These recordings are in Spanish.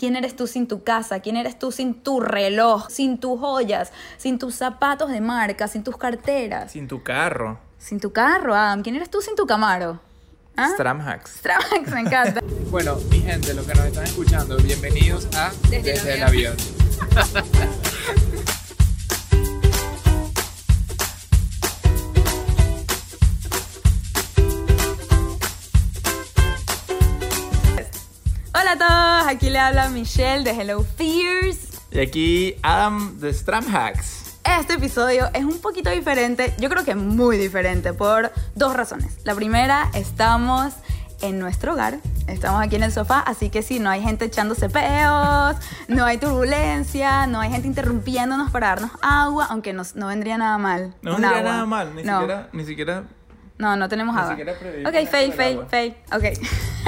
¿Quién eres tú sin tu casa? ¿Quién eres tú sin tu reloj? Sin tus joyas, sin tus zapatos de marca, sin tus carteras, Sin tu carro. sin tu carro, Adam. ¿Quién eres tú sin tu Camaro? ¿Ah? Stramhacks. Stramax, me encanta. Bueno, mi gente, los que nos están escuchando, bienvenidos a Desde el avión. Hola a todos, aquí le habla Michelle de Hello Fears. Y aquí Adam de Stramhacks. Este episodio es un poquito diferente, yo creo que muy diferente por dos razones. La primera, estamos en nuestro hogar, estamos aquí en el sofá, así que sí, no hay gente echándose peos, no hay turbulencia, no hay gente interrumpiéndonos para darnos agua, aunque nos- no vendría nada mal. No sería agua. nada mal, ni No. siquiera, ni siquiera No, no tenemos agua. Ok, fail, fail, fail. Ok.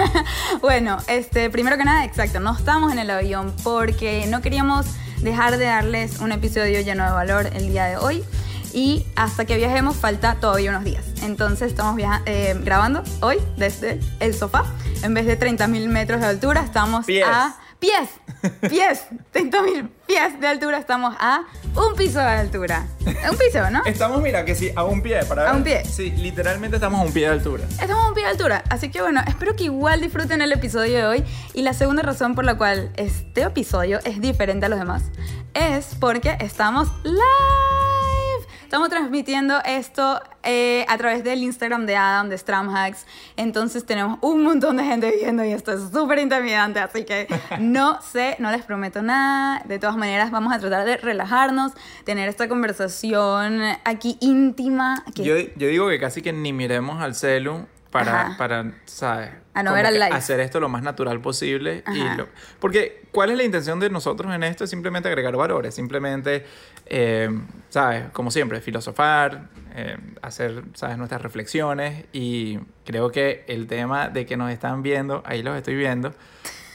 bueno, este, primero que nada, exacto, no estamos en el avión porque no queríamos dejar de darles un episodio lleno de valor el día de hoy. Y hasta que viajemos falta todavía unos días. Entonces estamos viaja- eh, grabando hoy desde el sofá. En vez de 30.000 metros de altura, estamos Pies. a pies. Pies. 30.000 pies de altura, estamos a un piso de altura. Un piso, ¿no? Estamos, mira, que sí, a un pie, para A ver. un pie. Sí, literalmente estamos a un pie de altura. Estamos a un pie de altura, así que bueno, espero que igual disfruten el episodio de hoy. Y la segunda razón por la cual este episodio es diferente a los demás es porque estamos live. Estamos transmitiendo esto eh, a través del Instagram de Adam, de Stramhacks. Entonces tenemos un montón de gente viendo y esto es súper intimidante. Así que no sé, no les prometo nada. De todas maneras, vamos a tratar de relajarnos, tener esta conversación aquí íntima. Yo, yo digo que casi que ni miremos al celu para, para ¿sabes? A no ver al live. Hacer esto lo más natural posible. Y Ajá. lo- porque, ¿cuál es la intención de nosotros en esto? Es simplemente agregar valores, simplemente, eh, ¿sabes? Como siempre, filosofar, eh, hacer, ¿sabes? Nuestras reflexiones. Y creo que el tema de que nos están viendo, ahí los estoy viendo,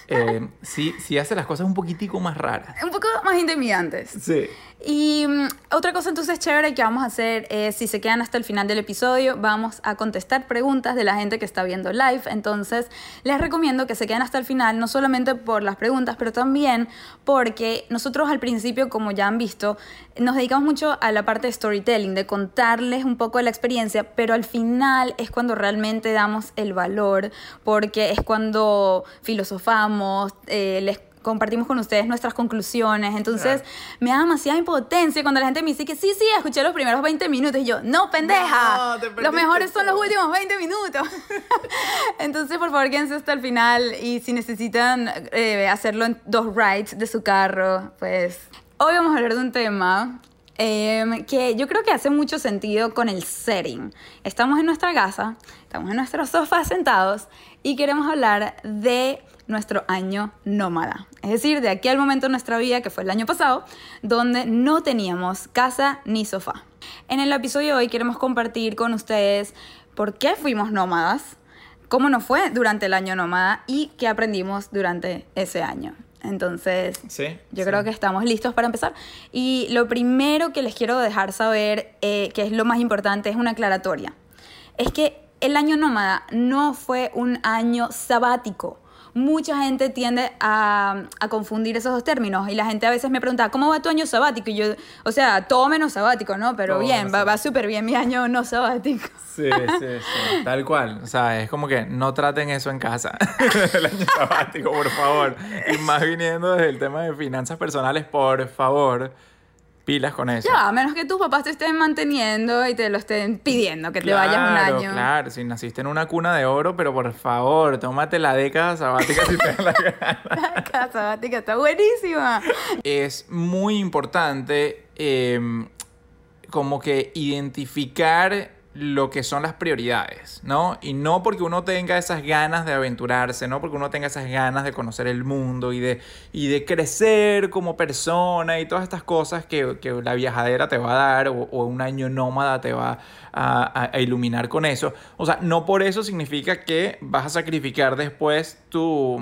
eh, sí, sí hace las cosas un poquitico más raras. un poco más intimidantes. Sí. Y mm, otra cosa entonces chévere que vamos a hacer es, si se quedan hasta el final del episodio, vamos a contestar preguntas de la gente que está viendo live. Entonces, les recomiendo que se queden hasta el final, no solamente por las preguntas, pero también porque nosotros al principio, como ya han visto, nos dedicamos mucho a la parte de storytelling, de contarles un poco de la experiencia, pero al final es cuando realmente damos el valor, porque es cuando filosofamos, eh, les compartimos con ustedes nuestras conclusiones. Entonces, me da demasiada impotencia cuando la gente me dice que sí, sí, escuché los primeros 20 minutos. Y yo, no, pendeja. No, te los mejores son los últimos 20 minutos. Entonces, por favor, quédense hasta el final. Y si necesitan eh, hacerlo en dos rides de su carro, pues. Hoy vamos a hablar de un tema eh, que yo creo que hace mucho sentido con el setting. Estamos en nuestra casa, estamos en nuestro sofá sentados y queremos hablar de nuestro año nómada. Es decir, de aquí al momento de nuestra vida, que fue el año pasado, donde no teníamos casa ni sofá. En el episodio de hoy queremos compartir con ustedes por qué fuimos nómadas, cómo nos fue durante el año nómada y qué aprendimos durante ese año. Entonces, Sí, yo sí. creo que estamos listos para empezar. Y lo primero que les quiero dejar saber, eh, que es lo más importante, es una aclaratoria. Es que el año nómada no fue un año sabático. Mucha gente tiende a, a confundir esos dos términos y la gente a veces me pregunta, ¿cómo va tu año sabático? Y yo, o sea, todo menos sabático, ¿no? Pero Todo bien, va, va súper bien mi año no sabático. Sí, sí, sí, tal cual. O sea, es como que no traten eso en casa. el año sabático, por favor. Y más viniendo desde el tema de finanzas personales, por favor, pilas con eso. Ya, a menos que tus papás te estén manteniendo y te lo estén pidiendo, que te vayas un Claro, año. Claro, si naciste en una cuna de oro, pero por favor, tómate la década sabática si te la gana. La casa sabática está buenísima. Es muy importante eh, como que identificar lo que son las prioridades, ¿no? Y no porque uno tenga esas ganas de aventurarse, no porque uno tenga esas ganas de conocer el mundo y de, y de crecer como persona y todas estas cosas que, que la viajadera te va a dar o, un año nómada te va a- a iluminar con eso. O sea, no por eso significa que vas a sacrificar después tu,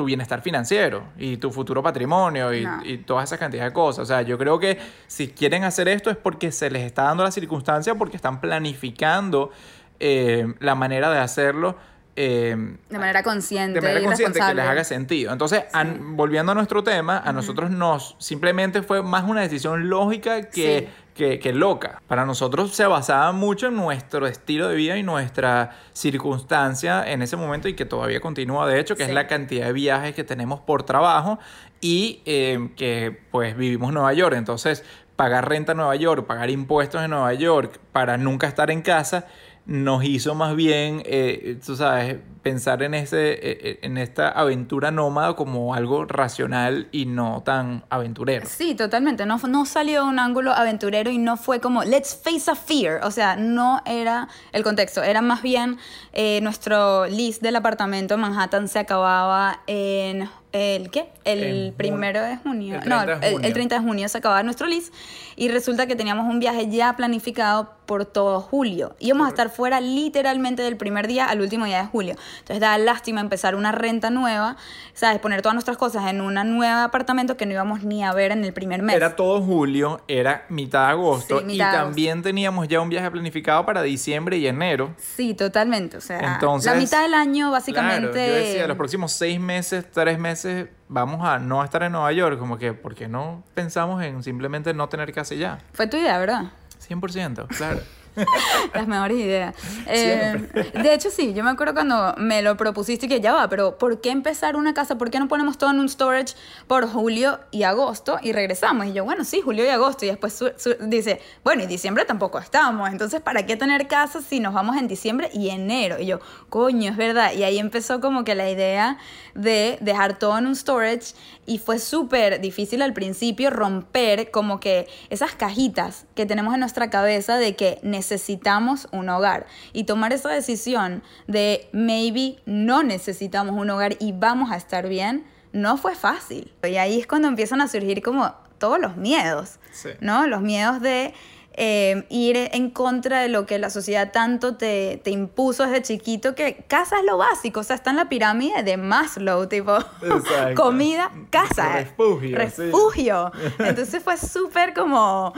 tu bienestar financiero y tu futuro patrimonio y, No. y toda esa cantidad de cosas. O sea, yo creo que si quieren hacer esto es porque se les está dando la circunstancia, porque están planificando eh, la manera de hacerlo eh, De manera consciente. de manera y consciente que les haga sentido. Entonces, an- volviendo a nuestro tema, a nosotros nos simplemente fue más una decisión lógica que, Sí. que, que loca. Para nosotros se basaba mucho en nuestro estilo de vida y nuestra circunstancia en ese momento y que todavía continúa, de hecho, que es la cantidad de viajes que tenemos por trabajo y eh, que pues vivimos en Nueva York. Entonces, pagar renta en Nueva York, pagar impuestos en Nueva York para nunca estar en casa nos hizo más bien, eh, tú sabes, pensar en, ese, eh, en esta aventura nómada como algo racional y no tan aventurero. Sí, totalmente. No, no salió de un ángulo aventurero y no fue como, let's face a fear. O sea, no era el contexto. Era más bien eh, nuestro list del apartamento en Manhattan se acababa en. ¿El qué? El primero de junio. el no, 30 de el- junio. el 30 de junio se acababa nuestro list y resulta que teníamos un viaje ya planificado por todo julio. Íbamos a estar fuera literalmente del primer día al último día de julio. Entonces da lástima empezar una renta nueva, ¿sabes? Poner todas nuestras cosas en un nuevo apartamento que no íbamos ni a ver en el primer mes. Era todo julio, era mitad de agosto Sí, y mitad agosto. también teníamos ya un viaje planificado para diciembre y enero. Sí, totalmente. O sea, Entonces, la mitad del año básicamente... Claro, yo decía, los próximos seis meses, tres meses, vamos a no estar en Nueva York. Como que, ¿por qué no pensamos en simplemente no tener casa ya? Fue tu idea, ¿verdad? 100%, claro. Las mejores ideas. Eh, de hecho, sí, yo me acuerdo cuando me lo propusiste y que ya va, pero ¿por qué empezar una casa? ¿Por qué no ponemos todo en un storage por julio y agosto y regresamos? Y yo, bueno, sí, julio y agosto. Y después su- su- dice, bueno, y diciembre tampoco estamos. Entonces, ¿para qué tener casa si nos vamos en diciembre y enero? Y yo, coño, es verdad. Y ahí empezó como que la idea de dejar todo en un storage y fue súper difícil al principio romper como que esas cajitas que tenemos en nuestra cabeza de que necesitamos un hogar y tomar esa decisión de maybe no necesitamos un hogar y vamos a estar bien no fue fácil. Y ahí es cuando empiezan a surgir como todos los miedos, Sí. ¿no? Los miedos de eh, ir en contra de lo que la sociedad tanto te, te impuso desde chiquito, que casa es lo básico, o sea, está en la pirámide de Maslow, tipo comida, casa. Refugio, sí. Entonces fue súper como,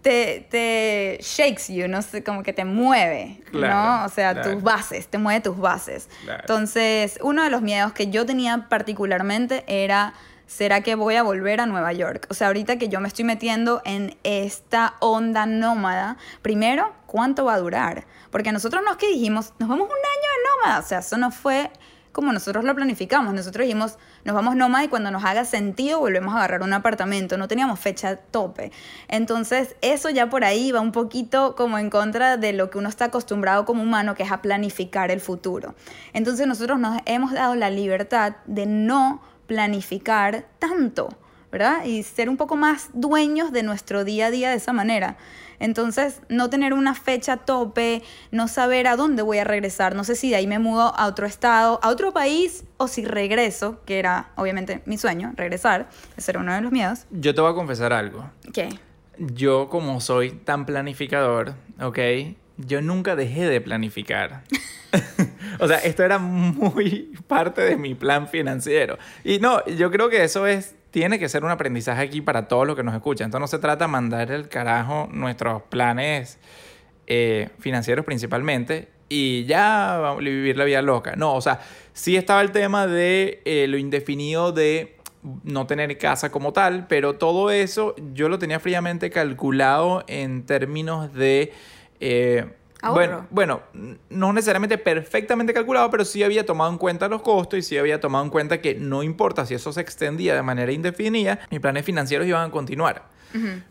te, te shakes you, no sé, como que te mueve, Claro, ¿no? O sea, claro. tus bases, te mueve tus bases. Claro. Entonces, uno de los miedos que yo tenía particularmente era, ¿será que voy a volver a Nueva York? O sea, ahorita que yo me estoy metiendo en esta onda nómada, primero, ¿cuánto va a durar? Porque nosotros no es que dijimos, nos vamos un año de nómada, o sea, eso no fue como nosotros lo planificamos. Nosotros dijimos, nos vamos nómada y cuando nos haga sentido volvemos a agarrar un apartamento. No teníamos fecha tope. Entonces, eso ya por ahí va un poquito como en contra de lo que uno está acostumbrado como humano, que es a planificar el futuro. Entonces, nosotros nos hemos dado la libertad de no planificar tanto. ¿verdad? Y ser un poco más dueños de nuestro día a día de esa manera. Entonces, no tener una fecha tope, no saber a dónde voy a regresar, no sé si de ahí me mudo a otro estado, a otro país, o si regreso, que era obviamente mi sueño, regresar, ese era uno de los miedos. Yo te voy a confesar algo. ¿Qué? Yo, como soy tan planificador, ¿ok? Yo nunca dejé de planificar. o sea, esto era muy parte de mi plan financiero. Y no, yo creo que eso es, tiene que ser un aprendizaje aquí para todos los que nos escuchan. Entonces no se trata de mandar el carajo nuestros planes eh, financieros principalmente y ya vivir la vida loca. No, o sea, sí estaba el tema de eh, lo indefinido de no tener casa como tal, pero todo eso yo lo tenía fríamente calculado en términos de... eh, bueno, bueno, no necesariamente perfectamente calculado, pero sí había tomado en cuenta los costos y sí había tomado en cuenta que no importa si eso se extendía de manera indefinida, mis planes financieros iban a continuar.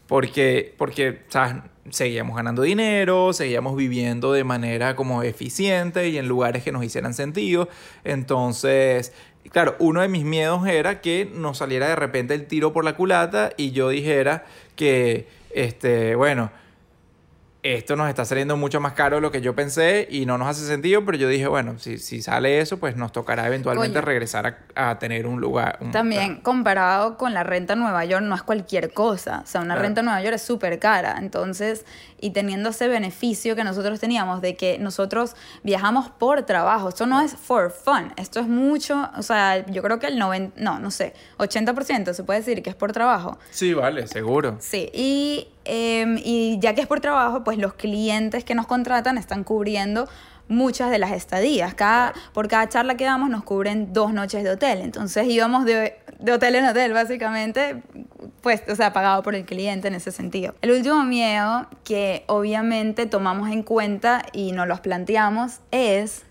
Porque, porque ¿sabes? seguíamos ganando dinero, seguíamos viviendo de manera como eficiente y en lugares que nos hicieran sentido. Entonces, claro, uno de mis miedos era que nos saliera de repente el tiro por la culata y yo dijera que, este, bueno, esto nos está saliendo mucho más caro de lo que yo pensé y no nos hace sentido, pero yo dije, bueno, si, si sale eso, pues nos tocará eventualmente regresar a, a tener un lugar. un- También comparado con la renta en Nueva York no es cualquier cosa. O sea, una Claro. renta en Nueva York es súper cara. Entonces, y teniendo ese beneficio que nosotros teníamos de que nosotros viajamos por trabajo. Esto no es for fun. Esto es mucho, o sea, yo creo que el 90, no, no sé, 80% se puede decir que es por trabajo. Sí, vale, seguro. Sí, y, em, y ya que es por trabajo, pues los clientes que nos contratan están cubriendo muchas de las estadías. Cada, por cada charla que damos nos cubren dos noches de hotel. Entonces íbamos de, de hotel en hotel, básicamente, pues, o sea, pagado por el cliente en ese sentido. El último miedo que obviamente tomamos en cuenta y nos los planteamos es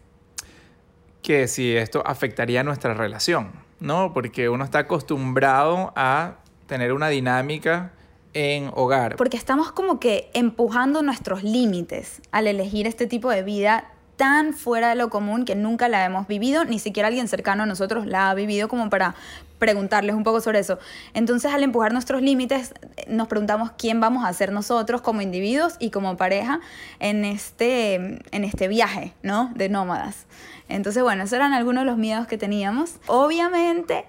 que si esto afectaría nuestra relación, ¿no? Porque uno está acostumbrado a tener una dinámica en hogar. Porque estamos como que empujando nuestros límites al elegir este tipo de vida tan fuera de lo común que nunca la hemos vivido, ni siquiera alguien cercano a nosotros la ha vivido como para preguntarles un poco sobre eso. Entonces, al empujar nuestros límites, nos preguntamos quién vamos a ser nosotros como individuos y como pareja en este, en este viaje, ¿no? De nómadas. Entonces, bueno, esos eran algunos de los miedos que teníamos. Obviamente,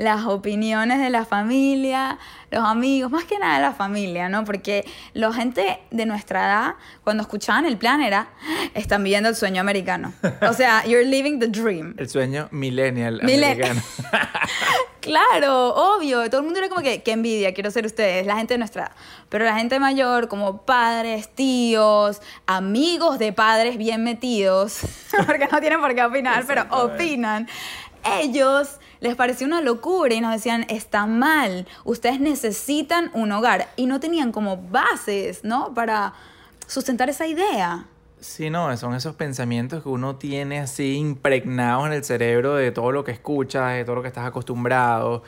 las opiniones de la familia, los amigos, más que nada la familia, ¿no? Porque la gente de nuestra edad, cuando escuchaban el plan, era, están viviendo el sueño americano. O sea, you're living the dream. El sueño millennial americano. claro, obvio. Todo el mundo era como que, qué envidia, quiero ser ustedes, la gente de nuestra edad. Pero la gente mayor, como padres, tíos, amigos de padres bien metidos, porque no tienen por qué opinar, pero opinan. Ellos les pareció una locura y nos decían, está mal, ustedes necesitan un hogar. Y no tenían como bases, ¿no? Para sustentar esa idea. Sí, no, son esos pensamientos que uno tiene así impregnados en el cerebro de todo lo que escuchas, de todo lo que estás acostumbrado,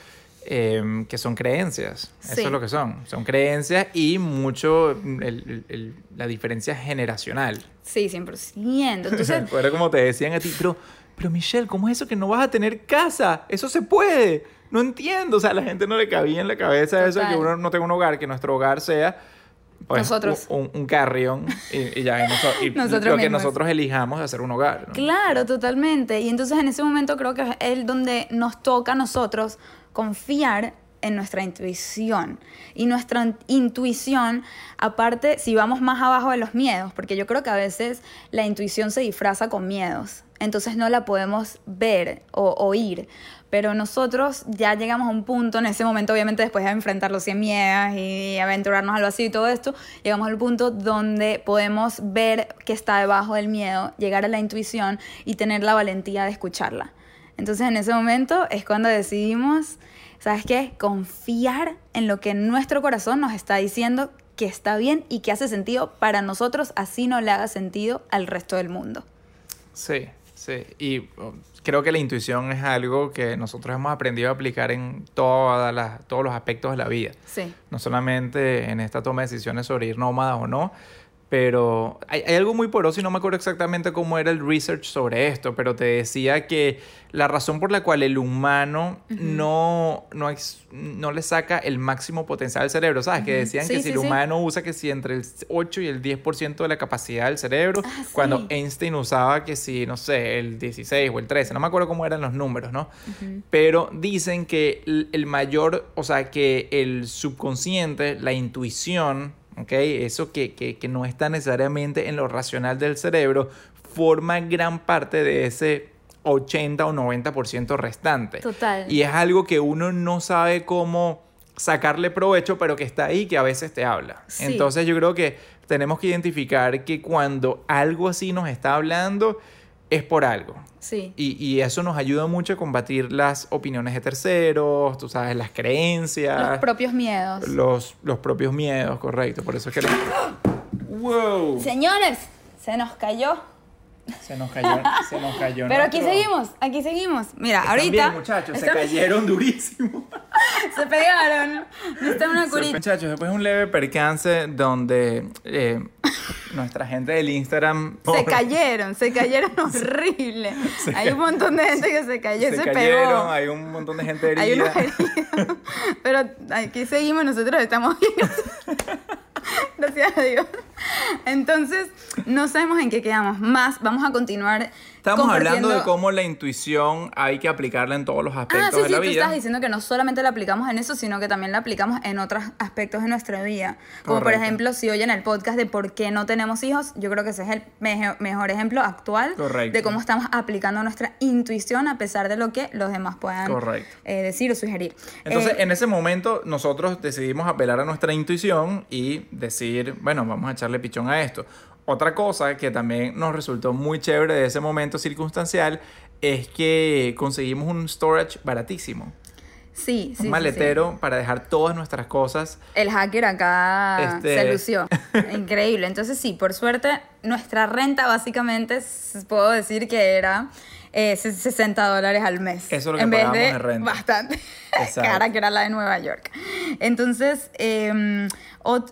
em, que son creencias. Eso es lo que son. Son creencias y mucho la diferencia generacional. Sí, 100%. Entonces, Era como te decían a ti, pero pero Michelle, ¿cómo es eso que no vas a tener casa? Eso se puede. No entiendo. O sea, a la gente no le cabía en la cabeza eso de que uno no tenga un hogar, que nuestro hogar sea pues, nosotros. Un, un carrión y, ya y lo que nosotros elijamos hacer un hogar. Claro, totalmente. Y entonces en ese momento creo que es donde nos toca a nosotros confiar en nuestra intuición. Y nuestra intuición, aparte, si vamos más abajo de los miedos, porque yo creo que a veces la intuición se disfraza con miedos, entonces no la podemos ver o oír. Pero nosotros ya llegamos a un punto, en ese momento obviamente después de enfrentar los 100 miedos y aventurarnos al vacío y todo esto, llegamos al punto donde podemos ver que está debajo del miedo, llegar a la intuición y tener la valentía de escucharla. Entonces en ese momento es cuando decidimos ¿sabes qué? Confiar en lo que nuestro corazón nos está diciendo que está bien y que hace sentido para nosotros, así no le haga sentido al resto del mundo. Sí, sí. Y um, creo que la intuición es algo que nosotros hemos aprendido a aplicar en todas las, todos los aspectos de la vida. Sí. No solamente en esta toma de decisiones sobre ir nómada o no, pero hay, algo muy poroso y no me acuerdo exactamente cómo era el research sobre esto, pero te decía que la razón por la cual el humano no, no, no le saca el máximo potencial al cerebro, ¿sabes? Que decían que si el humano usa que si entre el 8 y el 10% de la capacidad del cerebro, ah, cuando Einstein usaba que si, no sé, el 16 o el 13, no me acuerdo cómo eran los números, ¿no? Pero dicen que el mayor, o sea, que el subconsciente, la intuición, eso que, que, no está necesariamente en lo racional del cerebro, forma gran parte de ese 80 o 90% restante. Total. Y es algo que uno no sabe cómo sacarle provecho, pero que está ahí, que a veces te habla. Entonces yo creo que tenemos que identificar que cuando algo así nos está hablando, es por algo. Sí. Y, eso nos ayuda mucho a combatir las opiniones de terceros, tú sabes, las creencias. Los propios miedos. Los, los propios miedos, correcto. Por eso es que... ¡Wow! Señores, se nos cayó. Se nos cayó, se nos cayó. Pero aquí seguimos, aquí seguimos. Mira, ahorita. Bien, muchachos, se cayeron durísimo. se pegaron. Necesitan una curita. Muchachos, después un leve percance donde eh, nuestra gente del Instagram. Se cayeron, se cayeron horrible. hay un montón de gente que se cayó, se, se cayeron, Hay un montón de gente herida. Hay heridos. Pero aquí seguimos, nosotros estamos bien. Gracias a Dios. Entonces, no sabemos en qué quedamos. Más, vamos a continuar Estamos hablando de cómo la intuición hay que aplicarla en todos los ah, aspectos de la vida. Tú estás diciendo que no solamente la aplicamos en eso, sino que también la aplicamos en otros aspectos de nuestra vida. Como por ejemplo, si oyen el podcast de por qué no tenemos hijos, yo creo que ese es el mejor ejemplo actual de cómo estamos aplicando nuestra intuición a pesar de lo que los demás puedan eh, decir o sugerir. Entonces, eh, en ese momento, nosotros decidimos apelar a nuestra intuición y decir, bueno, vamos a echarle pichón a esto. otra cosa que también nos resultó muy chévere de ese momento circunstancial es que conseguimos un storage baratísimo. Sí, sí. Un sí, maletero para dejar todas nuestras cosas. El hacker acá Este- se lució. Increíble. Entonces, sí, por suerte, nuestra renta básicamente, puedo decir que era eh, se- 60 dólares al mes. Eso es lo que En vez de de renta. bastante cara, que era la de Nueva York. Entonces, eh,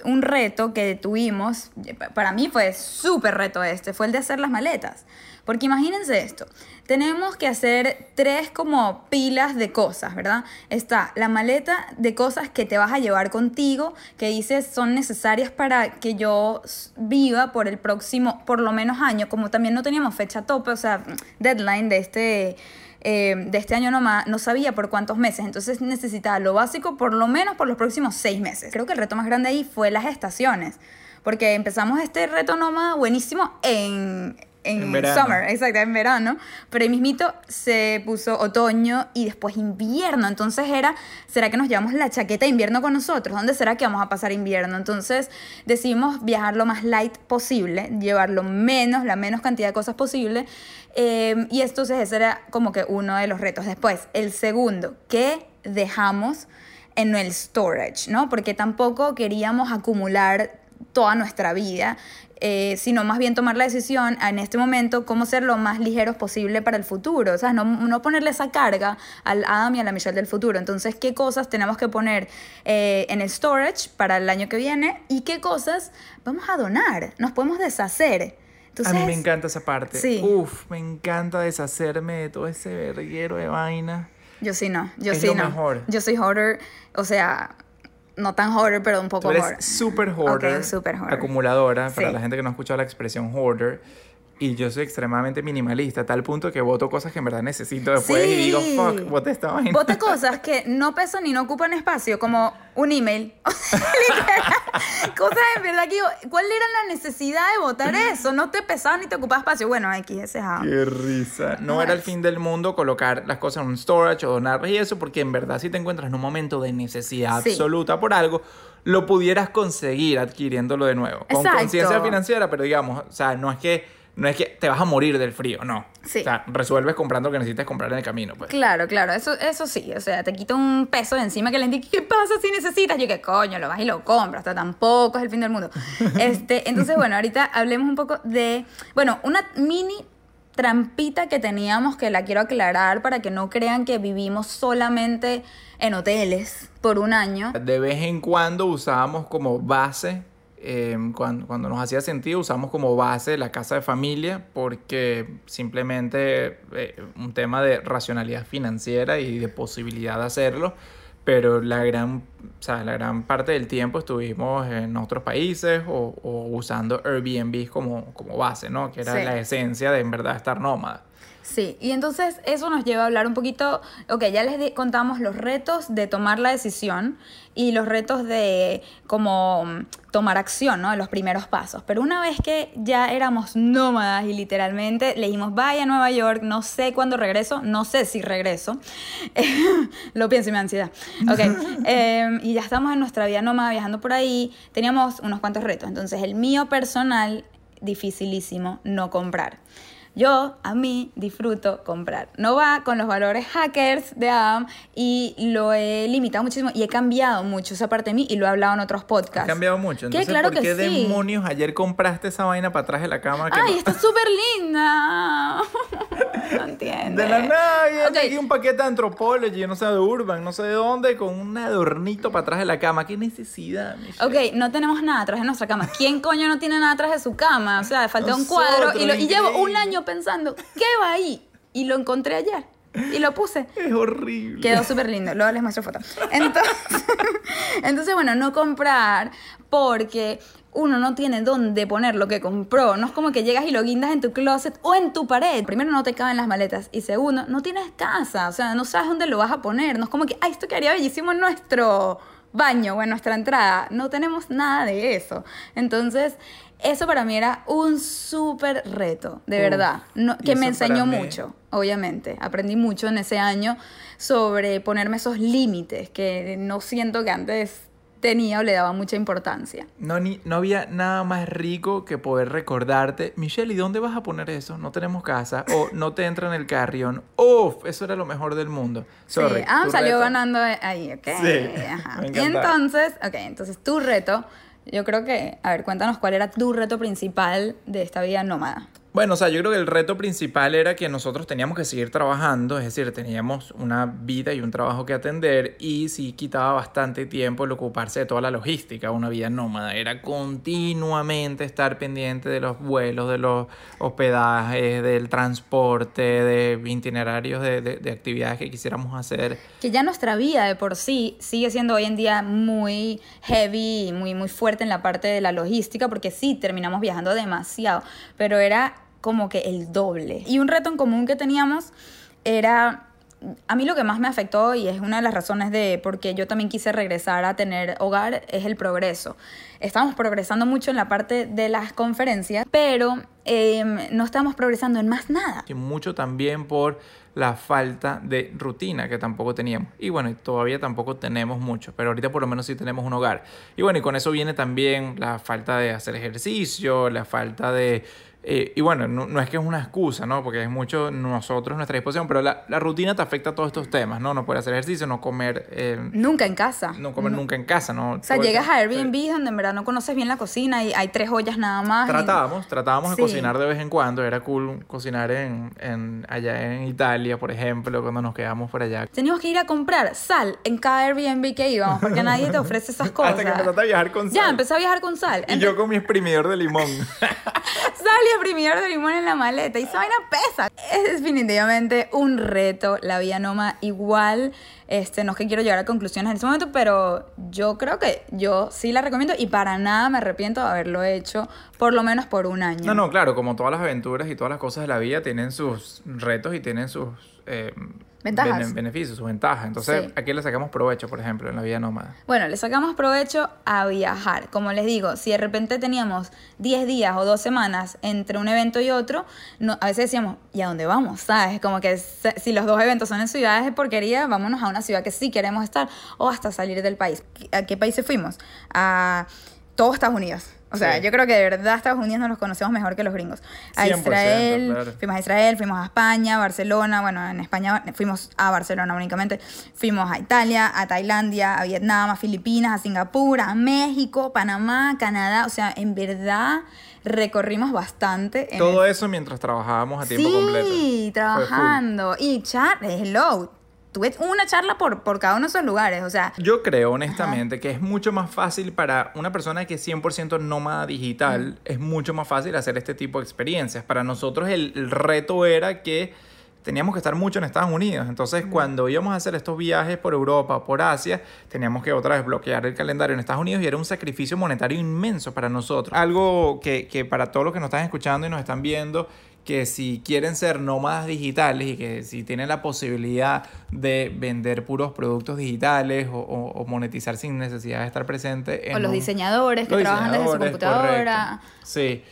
un reto que tuvimos, para mí fue súper reto este, fue el de hacer las maletas. Porque imagínense esto, tenemos que hacer tres como pilas de cosas, ¿verdad? Está la maleta de cosas que te vas a llevar contigo, que dices son necesarias para que yo viva por el próximo, por lo menos año, como también no teníamos fecha tope, o sea, deadline de este, eh, de este año nomás, no sabía por cuántos meses, entonces necesitaba lo básico por lo menos por los próximos seis meses. Creo que el reto más grande ahí fue las estaciones, porque empezamos este reto nómada buenísimo en, en, En verano. summer, exacto, en verano, pero ahí mismito se puso otoño y después invierno, entonces era, ¿será que nos llevamos la chaqueta de invierno con nosotros? ¿Dónde será que vamos a pasar invierno? Entonces decidimos viajar lo más light posible, llevar lo menos, la menos cantidad de cosas posible, eh, y entonces ese era como que uno de los retos. Después, el segundo, ¿qué dejamos en el storage? ¿no? Porque tampoco queríamos acumular toda nuestra vida, eh, sino más bien tomar la decisión en este momento cómo ser lo más ligeros posible para el futuro, o sea, no, no ponerle esa carga al Adam y a la Michelle del futuro. Entonces, ¿qué cosas tenemos que poner eh, en el storage para el año que viene y qué cosas vamos a donar? Nos podemos deshacer. Entonces, a mí me encanta esa parte. Sí. Uf, me encanta deshacerme de todo ese verguero de vaina. Yo sí no, yo Es sí lo no. mejor. Yo soy hoarder, o sea, no tan hoarder, pero un poco Tú eres hoarder. super hoarder, Ok, super hoarder. acumuladora, para la gente que no ha escuchado la expresión hoarder. Y yo soy extremadamente minimalista, a tal punto que voto cosas que en verdad necesito después y digo, fuck, boté esta vaina. Bota cosas que no pesan ni no ocupan espacio, como un email. Cosas en verdad que digo, ¿cuál era la necesidad de votar eso? No te pesaba ni te ocupaba espacio. Bueno, X, ese es Adam. Qué risa. No era el fin del mundo colocar las cosas en un storage o donarlas y eso, porque en verdad si te encuentras en un momento de necesidad Sí. absoluta por algo, lo pudieras conseguir adquiriéndolo de nuevo. Con conciencia financiera, pero digamos, o sea, no es que no es que te vas a morir del frío, no. Sí. O sea, resuelves comprando lo que necesitas comprar en el camino, pues. Claro, claro, eso, eso sí, o sea, te quita un peso de encima que le indique, ¿qué pasa si necesitas? Yo, que coño? Lo vas y lo compras, o sea, tampoco es el fin del mundo. Este, entonces, bueno, ahorita hablemos un poco de, bueno, una mini trampita que teníamos que la quiero aclarar para que no crean que vivimos solamente en hoteles por un año. De vez en cuando usábamos como base, eh, cuando, cuando nos hacía sentido, usamos como base la casa de familia porque simplemente eh, un tema de racionalidad financiera y de posibilidad de hacerlo. Pero la gran, o sea, la gran parte del tiempo estuvimos en otros países o, o usando Airbnb como, como base, ¿no? Que era Sí. la esencia de en verdad estar nómada. Sí, y entonces eso nos lleva a hablar un poquito, ok, ya les contamos los retos de tomar la decisión y los retos de como mm, tomar acción, ¿no? Los primeros pasos. Pero una vez que ya éramos nómadas y literalmente le dijimos, vaya a Nueva York, no sé cuándo regreso, no sé si regreso, lo pienso y me da ansiedad. Ok, em, y ya estamos en nuestra vida nómada viajando por ahí, teníamos unos cuantos retos. Entonces el mío personal, dificilísimo, no comprar. Yo, a mí, disfruto comprar. No va con los valores hackers de Adam y lo he limitado muchísimo y he cambiado mucho esa parte de mí y lo he hablado en otros Ha podcasts. cambiado mucho. ¿Qué? Entonces, Claro ¿por que qué sí. demonios ayer compraste esa vaina para atrás de la cama? que ¡Ay, no- está súper linda! no entiendo. De la nada, viene Ok. aquí un paquete de Anthropology, no sé de Urban, no sé de dónde, con un adornito para atrás de la cama. ¿Qué necesidad, Michelle? Ok, no tenemos nada atrás de nuestra cama. ¿Quién coño no tiene nada atrás de su cama? O sea, falta un cuadro y, lo- y llevo un increíble. Pensando, ¿qué va ahí? Y lo encontré ayer y lo puse. Es horrible. Quedó súper lindo. Luego les muestro foto. Entonces, entonces, bueno, no comprar porque uno no tiene dónde poner lo que compró. No es como que llegas y lo guindas en tu closet o en tu pared. Primero, no te caben las maletas. Y segundo, no tienes casa. O sea, no sabes dónde lo vas a poner. No es como que, ay, esto quedaría bellísimo en nuestro baño o en nuestra entrada. No tenemos nada de eso. Entonces, eso para mí era un súper reto, de Uf, verdad. No- que me enseñó mucho obviamente. Aprendí mucho en ese año sobre ponerme esos límites que no siento que antes tenía o le daba mucha importancia. No, ni, no había nada más rico que poder recordarte, Michelle, ¿y dónde vas a poner eso? No tenemos casa, o no te entra en el carrión. Uf, eso era lo mejor del mundo. Sorry, sí. Ah, salió reto. ganando ahí, ok. Sí, Ajá. me Y entonces, ok, entonces tu reto, yo creo que, a ver, cuéntanos cuál era tu reto principal de esta vida nómada. Bueno, o sea, yo creo que el reto principal era que nosotros teníamos que seguir trabajando, es decir, teníamos una vida y un trabajo que atender y sí quitaba bastante tiempo el ocuparse de toda la logística, una vida nómada. Era continuamente estar pendiente de los vuelos, de los hospedajes, del transporte, de itinerarios de, de- de actividades que quisiéramos hacer. Que ya nuestra vida de por sí sigue siendo hoy en día muy heavy muy, muy fuerte en la parte de la logística, porque sí, terminamos viajando demasiado, pero era como que el doble. Y un reto en común que teníamos era a mí lo que más me afectó y es una de las razones de por qué yo también quise regresar a tener hogar es el progreso. Estamos progresando mucho en la parte de las conferencias, pero em, no estamos progresando en más nada. Y mucho también por la falta de rutina que tampoco teníamos. Y bueno, todavía tampoco tenemos mucho, pero ahorita por lo menos sí tenemos un hogar. Y bueno, y con eso viene también la falta de hacer ejercicio, la falta de... eh, y bueno, no, no es que es una excusa, ¿no? Porque es mucho nosotros, nuestra disposición, pero la, la rutina te afecta a todos estos temas, ¿no? No poder hacer ejercicio, no comer... eh, Nunca en casa. no comer nunca en casa, ¿no? O sea, Todo llegas a Airbnb donde en verdad no conoces bien la cocina y hay tres ollas nada más. y- Tratábamos, tratábamos de Sí. cocinar de vez en cuando. Era cool cocinar en, en, allá en Italia, por ejemplo, cuando nos quedamos por allá. Teníamos que ir a comprar sal en cada Airbnb que íbamos porque nadie te ofrece esas cosas. Hasta que empezaste a viajar con Ya, sal. empecé a viajar con sal. Y yo con mi exprimidor de limón. Sal exprimidor de limón en la maleta. Y esa vaina pesa. Es definitivamente un reto. La vida noma igual. Este, no es que quiero llegar a conclusiones en ese momento, pero yo creo que yo sí la recomiendo y para nada me arrepiento de haberlo hecho, por lo menos por un año. No, no, claro, como todas las aventuras y todas las cosas de la vida tienen sus retos y tienen sus eh, Ventajas. bene- beneficios, sus ventajas. Entonces, Sí. aquí le sacamos provecho, por ejemplo, en la vida nómada. Bueno, le sacamos provecho a viajar. Como les digo, si de repente teníamos 10 días o 2 semanas entre un evento y otro, no, a veces decíamos, ¿y a dónde vamos? ¿Sabes? Como que si los dos eventos son en ciudades de porquería, vámonos a una ciudad que sí queremos estar o hasta salir del país. ¿A qué países fuimos? A todo Estados Unidos. O sea, Sí. yo creo que de verdad Estados Unidos nos los conocemos mejor que los gringos. A 100%, Israel, claro. fuimos a Israel, fuimos a España, Barcelona, bueno, en España fuimos a Barcelona únicamente, fuimos a Italia, a Tailandia, a Vietnam, a Filipinas, a Singapur, a México, Panamá, Canadá, o sea, en verdad recorrimos bastante. En Todo el- eso mientras trabajábamos a tiempo sí, completo. Full. trabajando. Y char, hello, tuve una charla por, por cada uno de esos lugares, o sea, Yo creo honestamente que es mucho más fácil para una persona que es 100% nómada digital, es mucho más fácil hacer este tipo de experiencias. Para nosotros el, el reto era que teníamos que estar mucho en Estados Unidos. Entonces cuando íbamos a hacer estos viajes por Europa, por Asia, teníamos que otra vez bloquear el calendario en Estados Unidos y era un sacrificio monetario inmenso para nosotros. Algo que, que para todos los que nos están escuchando y nos están viendo, que si quieren ser nómadas digitales y que si tienen la posibilidad de vender puros productos digitales o, o- o monetizar sin necesidad de estar presente en o los un- diseñadores que los trabajan desde su computadora. correcto. Sí.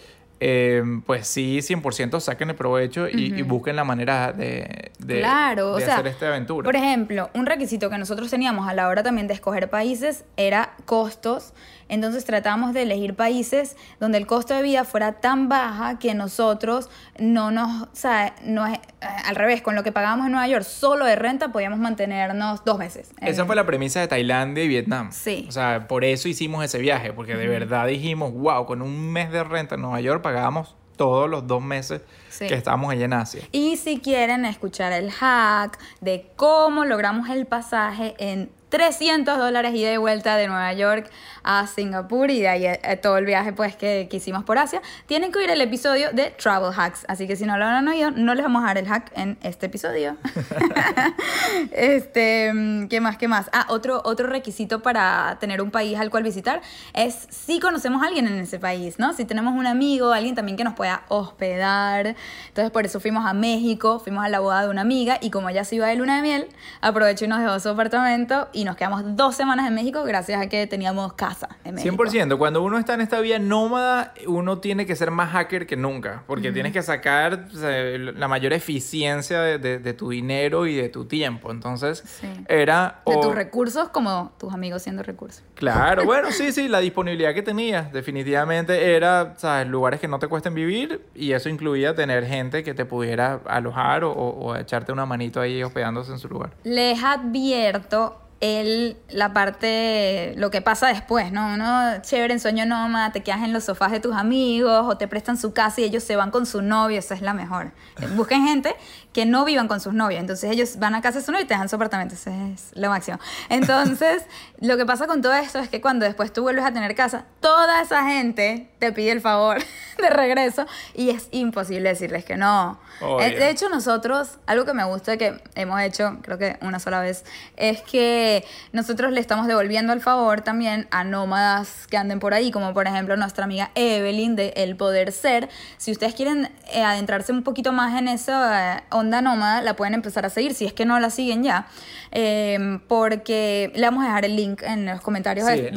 Eh, pues sí, 100% saquen el provecho y, y busquen la manera de, de, claro, o de sea, hacer esta aventura. Por ejemplo, un requisito que nosotros teníamos a la hora también de escoger países era costos. Entonces tratamos de elegir países donde el costo de vida fuera tan baja que nosotros no nos, o sea, no es, eh, al revés, con lo que pagábamos en Nueva York solo de renta podíamos mantenernos dos meses. Esa fue la premisa de Tailandia y Vietnam. Sí. O sea, por eso hicimos ese viaje, porque de verdad dijimos, wow, con un mes de renta en Nueva York pagábamos todos los dos meses Sí. que estábamos allá en Asia. Y si quieren escuchar el hack de cómo logramos el pasaje en 300 dólares ida y vuelta de Nueva York a Singapur y de ahí eh, todo el viaje pues que, que hicimos por Asia, tienen que oír el episodio de Travel Hacks. Así que si no lo han oído, no les vamos a dar el hack en este episodio. este, mm, ¿qué más? ¿Qué más? Ah, otro, otro requisito para tener un país al cual visitar es si conocemos a alguien en ese país, ¿no? Si tenemos un amigo, alguien también que nos pueda hospedar. Entonces, por eso fuimos a México, fuimos a la boda de una amiga y como ella se iba de luna de miel, aprovechó y nos dejó su apartamento y nos quedamos dos semanas en México gracias a que teníamos casa en México. 100%. Cuando uno está en esta vía nómada, uno tiene que ser más hacker que nunca, porque tienes que sacar o sea, la mayor eficiencia de, de- de tu dinero y de tu tiempo. Entonces, Sí. era... De tus recursos como tus amigos siendo recursos. Claro, bueno, sí, sí, la disponibilidad que tenías definitivamente era, ¿sabes? Lugares que no te cuesten vivir y eso incluía tener gente que te pudiera alojar o, o- o echarte una manito ahí hospedándose en su lugar. Les advierto el, la parte, lo que pasa después, ¿no? Uno, chévere, en sueño nómada, te quedas en los sofás de tus amigos o te prestan su casa y ellos se van con su novio, esa es la mejor. Busquen gente que no vivan con sus novios, entonces ellos van a casa de su novio y te dejan su apartamento, eso es lo máximo. Entonces, lo que pasa con todo esto es que cuando después tú vuelves a tener casa, toda esa gente te pide el favor de regreso y es imposible decirles que no. Obvio. Eh, De hecho, nosotros, algo que me gusta que hemos hecho, creo que una sola vez, es que nosotros le estamos devolviendo el favor también a nómadas que anden por ahí, como por ejemplo nuestra amiga Evelyn de El Poder Ser. Si ustedes quieren eh, adentrarse un poquito más en esa eh, onda nómada, la pueden empezar a seguir, si es que no la siguen ya, eh, porque le vamos a dejar el link en los comentarios Sí, de-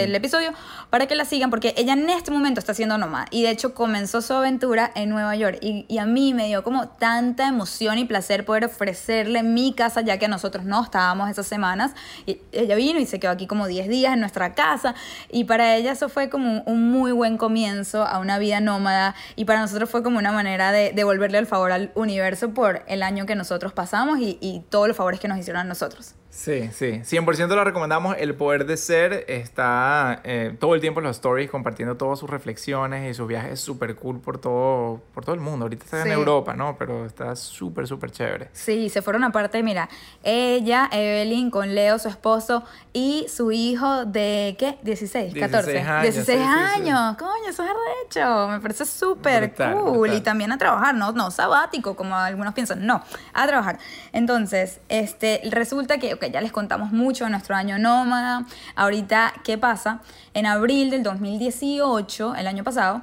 del episodio para que la sigan, porque ella en este momento está siendo nómada. Y de hecho comenzó su aventura en Nueva York. Y, y a mí me dio como tanta emoción y placer poder ofrecerle mi casa, ya que nosotros no estábamos esas semanas. Y ella vino y se quedó aquí como 10 días en nuestra casa. Y para ella eso fue como un, un muy buen comienzo a una vida nómada. Y para nosotros fue como una manera de devolverle el favor al universo por el año que nosotros pasamos y, y todos los favores que nos hicieron a nosotros. Sí, sí, 100% lo recomendamos. El poder de ser está eh, todo el tiempo en los stories compartiendo todas sus reflexiones y sus viajes súper cool por todo, por todo el mundo. Ahorita está Sí. en Europa, ¿no? Pero está súper, súper chévere. Sí, se fueron aparte, mira, ella, Evelyn, con Leo, su esposo, y su hijo de, ¿qué? 16, 14. 16 años, 16 sí, sí, sí. años, coño, eso es arrecho, me parece súper cool. brutal. Y también a trabajar, no, no sabático, como algunos piensan, no, a trabajar. Entonces, este, resulta que, ok, ya les contamos mucho de nuestro año nómada. Ahorita, ¿qué pasa? En abril del 2018, el año pasado,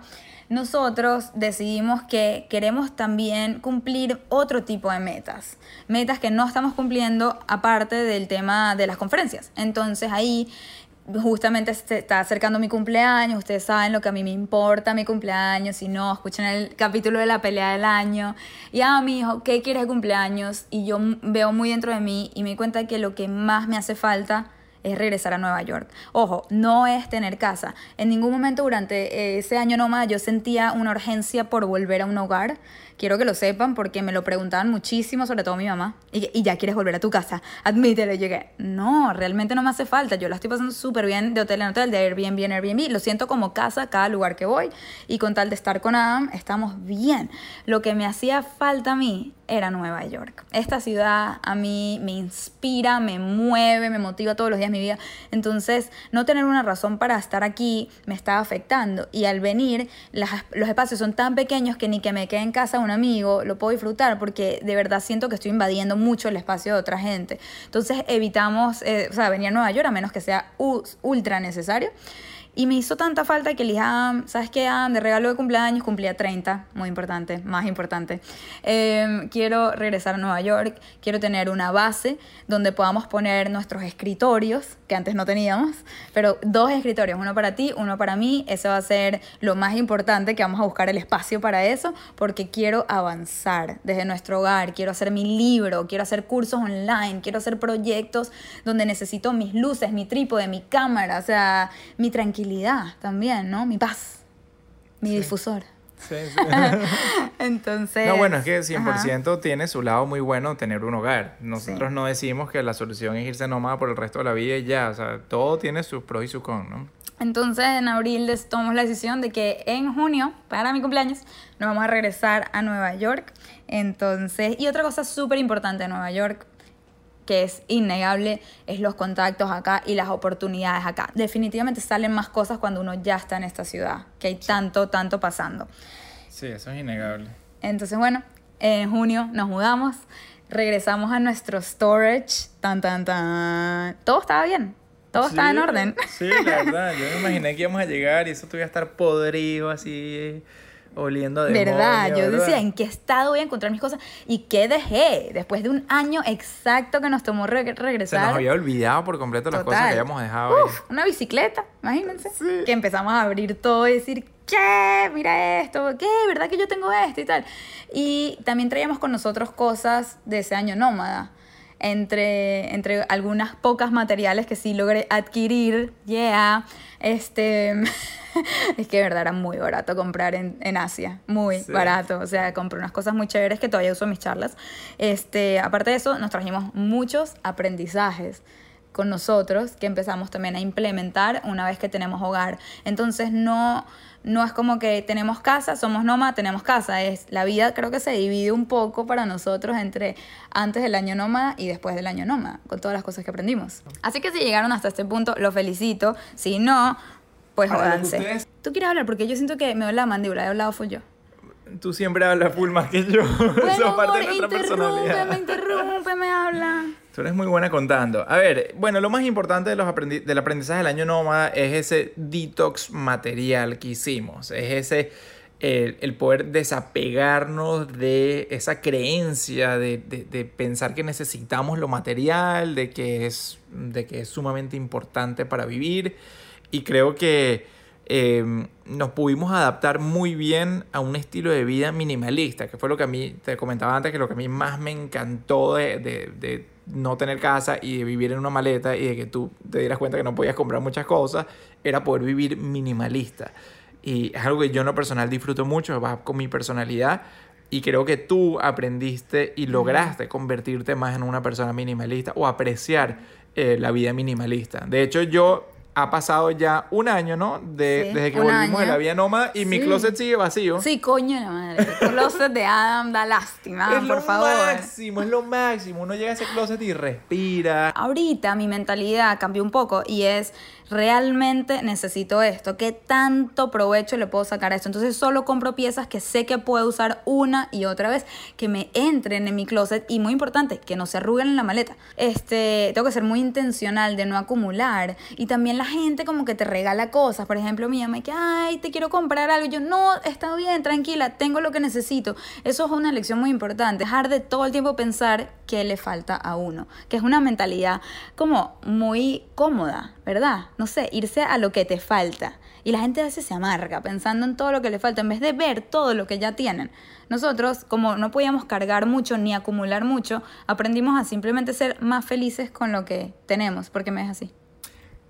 nosotros decidimos que queremos también cumplir otro tipo de metas, metas que no estamos cumpliendo aparte del tema de las conferencias. Entonces ahí justamente se está acercando mi cumpleaños, ustedes saben lo que a mí me importa mi cumpleaños, si no, escuchen el capítulo de la pelea del año. Y ah, mi hijo, ¿qué quieres de cumpleaños? Y yo veo muy dentro de mí y me di cuenta que lo que más me hace falta es regresar a Nueva York. Ojo, no es tener casa. En ningún momento durante eh, ese año nómada yo sentía una urgencia por volver a un hogar. Quiero que lo sepan porque me lo preguntaban muchísimo, sobre todo mi mamá. Y, y ya quieres volver a tu casa, admítelo. Y llegué, no, realmente no me hace falta. Yo la estoy pasando súper bien de hotel en hotel, de Airbnb en Airbnb. Lo siento como casa cada lugar que voy. Y con tal de estar con Adam, estamos bien. Lo que me hacía falta a mí era Nueva York. Esta ciudad a mí me inspira, me mueve, me motiva todos los días de mi vida. Entonces, no tener una razón para estar aquí me estaba afectando. Y al venir, las- los espacios son tan pequeños que ni que me quede en casa un amigo lo puedo disfrutar porque de verdad siento que estoy invadiendo mucho el espacio de otra gente. Entonces, evitamos, eh, o sea, venir a Nueva York a menos que sea ultra necesario. Y me hizo tanta falta que le dije, "Ah, ¿sabes qué? Ah, de regalo de cumpleaños cumplía 30, muy importante, más importante. Eh, quiero regresar a Nueva York, quiero tener una base donde podamos poner nuestros escritorios, que antes no teníamos, pero dos escritorios, uno para ti, uno para mí. Eso va a ser lo más importante, que vamos a buscar el espacio para eso, porque quiero avanzar desde nuestro hogar, quiero hacer mi libro, quiero hacer cursos online, quiero hacer proyectos donde necesito mis luces, mi trípode, mi cámara, o sea, mi tranquilidad también, ¿no? Mi paz, mi difusor. Sí, sí. Entonces... No, bueno, es que ajá. 100% tiene su lado muy bueno tener un hogar. Nosotros no decimos que la solución es irse nómada por el resto de la vida y ya. O sea, todo tiene sus pros y sus cons, ¿no? Entonces en abril des- tomamos la decisión de que en junio, para mi cumpleaños, nos vamos a regresar a Nueva York. Entonces, y otra cosa súper importante de Nueva York, que es innegable, es los contactos acá y las oportunidades acá. Definitivamente salen más cosas cuando uno ya está en esta ciudad, que hay tanto, tanto pasando. Sí, eso es innegable. Entonces, bueno, en junio nos mudamos, regresamos a nuestro storage, tan, tan, tan. Todo estaba bien, todo estaba en Sí, orden. Sí, la verdad. Yo me imaginé que íbamos a llegar y eso tuviera a estar podrido así. Oliendo de ¿Verdad? Yo decía, ¿en qué estado voy a encontrar mis cosas? ¿Y qué dejé? Después de un año exacto que nos tomó regresar. Se nos había olvidado por completo las cosas que habíamos dejado Uf, Una bicicleta, imagínense. Que empezamos a abrir todo y decir, ¿qué? Mira esto, ¿qué? ¿Verdad que yo tengo esto y tal? Y también traíamos con nosotros cosas de ese año nómada. Entre, entre algunas pocas materiales que sí logré adquirir, yeah, este, es que de verdad era muy barato comprar en, en Asia, muy barato. O sea, compré unas cosas muy chéveres que todavía uso en mis charlas. Este, aparte de eso, nos trajimos muchos aprendizajes con nosotros que empezamos también a implementar una vez que tenemos hogar. Entonces no, no es como que tenemos casa, somos nómada, tenemos casa. Es, la vida creo que se divide un poco para nosotros entre antes del año nómada y después del año nómada, con todas las cosas que aprendimos. Así que si llegaron hasta este punto, los felicito. Si no, pues jodanse. Tú quieres hablar porque yo siento que me doy la mandíbula, he hablado full yo. Tú siempre hablas full más que yo. Bueno, Eso parte de nuestra personalidad. habla. Tú eres muy buena contando. A ver, bueno, lo más importante de los del aprendizaje del año nómada es ese detox material que hicimos. Es ese el, poder desapegarnos de esa creencia de, de, pensar que necesitamos lo material, de que, es, de que es sumamente importante para vivir. Y creo que em, nos pudimos adaptar muy bien a un estilo de vida minimalista, que fue lo que a mí, te comentaba antes, que lo que a mí más me encantó de, de no tener casa y de vivir en una maleta y de que tú te dieras cuenta que no podías comprar muchas cosas, era poder vivir minimalista. Y es algo que yo en lo personal disfruto mucho, va con mi personalidad. Y creo que tú aprendiste y lograste convertirte más en una persona minimalista o apreciar eh, la vida minimalista. De hecho, yo ha pasado ya un año, ¿no? De, desde que volvimos de la vida nómada y mi closet sigue vacío. Sí, coño la madre. El closet de Adam da lástima, por favor. Es lo máximo, es lo máximo. Uno llega a ese closet y respira. Ahorita mi mentalidad cambió un poco y es realmente necesito esto, qué tanto provecho le puedo sacar a esto. Entonces solo compro piezas que sé que puedo usar una y otra vez, que me entren en mi closet y muy importante, que no se arruguen en la maleta. Este, tengo que ser muy intencional de no acumular y también la gente como que te regala cosas, por ejemplo, mi mamá que, ay, te quiero comprar algo, yo, no, está bien, tranquila, tengo lo que necesito. Eso es una lección muy importante, dejar de todo el tiempo pensar qué le falta a uno, que es una mentalidad como muy cómoda, ¿verdad? No sé, irse a lo que te falta. Y la gente a veces se amarga pensando en todo lo que le falta en vez de ver todo lo que ya tienen. Nosotros, como no podíamos cargar mucho ni acumular mucho, aprendimos a simplemente ser más felices con lo que tenemos, porque me es así.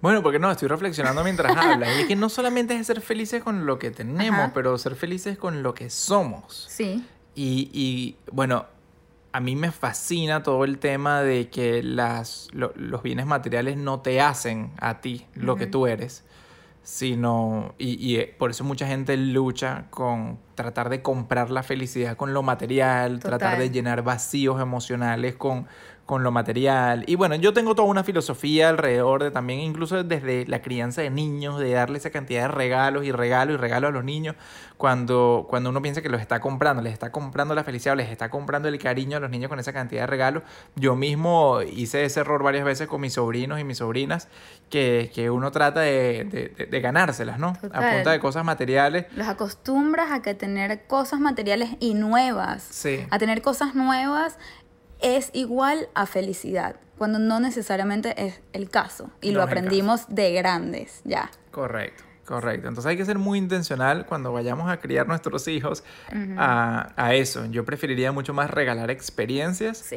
Bueno, porque no, estoy reflexionando mientras hablas. Y es que no solamente es ser felices con lo que tenemos, pero ser felices con lo que somos. Sí. Y, y bueno, a mí me fascina todo el tema de que las, los bienes materiales no te hacen a ti lo que tú eres, sino, y, y, eh, por eso mucha gente lucha con tratar de comprar la felicidad con lo material, tratar de llenar vacíos emocionales con, con lo material. Y bueno, yo tengo toda una filosofía alrededor de también, incluso desde la crianza de niños, de darle esa cantidad de regalos y regalos y regalos a los niños, cuando, cuando uno piensa que los está comprando, les está comprando la felicidad, les está comprando el cariño a los niños con esa cantidad de regalos. Yo mismo hice ese error varias veces con mis sobrinos y mis sobrinas, que, que uno trata de, de, de ganárselas, ¿no? A punta de cosas materiales. Los acostumbras a que tener cosas materiales y nuevas. Sí. A tener cosas nuevas es igual a felicidad, cuando no necesariamente es el caso. Y lo aprendimos de grandes, ya. Correcto. Correcto, entonces hay que ser muy intencional cuando vayamos a criar nuestros hijos a, a, eso. Yo preferiría mucho más regalar experiencias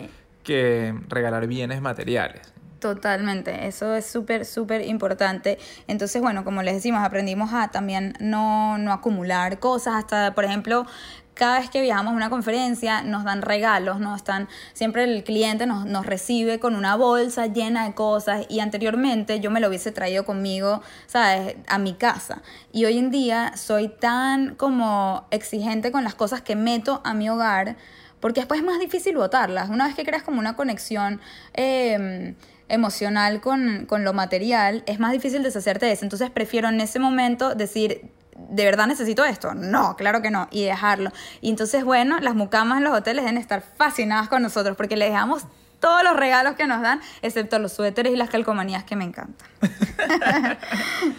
que regalar bienes materiales. Totalmente, eso es súper, súper importante. Entonces, bueno, como les decimos, aprendimos a también no, no acumular cosas, hasta, por ejemplo, cada vez que viajamos a una conferencia nos dan regalos, ¿no? Están, siempre el cliente nos, nos, recibe con una bolsa llena de cosas y anteriormente yo me lo hubiese traído conmigo, ¿sabes? A mi casa. Y hoy en día soy tan como exigente con las cosas que meto a mi hogar porque después es más difícil botarlas. Una vez que creas como una conexión... Eh, emocional con, con, lo material, es más difícil deshacerte de eso. Entonces prefiero en ese momento decir, ¿de verdad necesito esto? No, claro que no, y dejarlo. Y entonces, bueno, las mucamas en los hoteles deben estar fascinadas con nosotros porque les dejamos todos los regalos que nos dan, excepto los suéteres y las calcomanías que me encantan.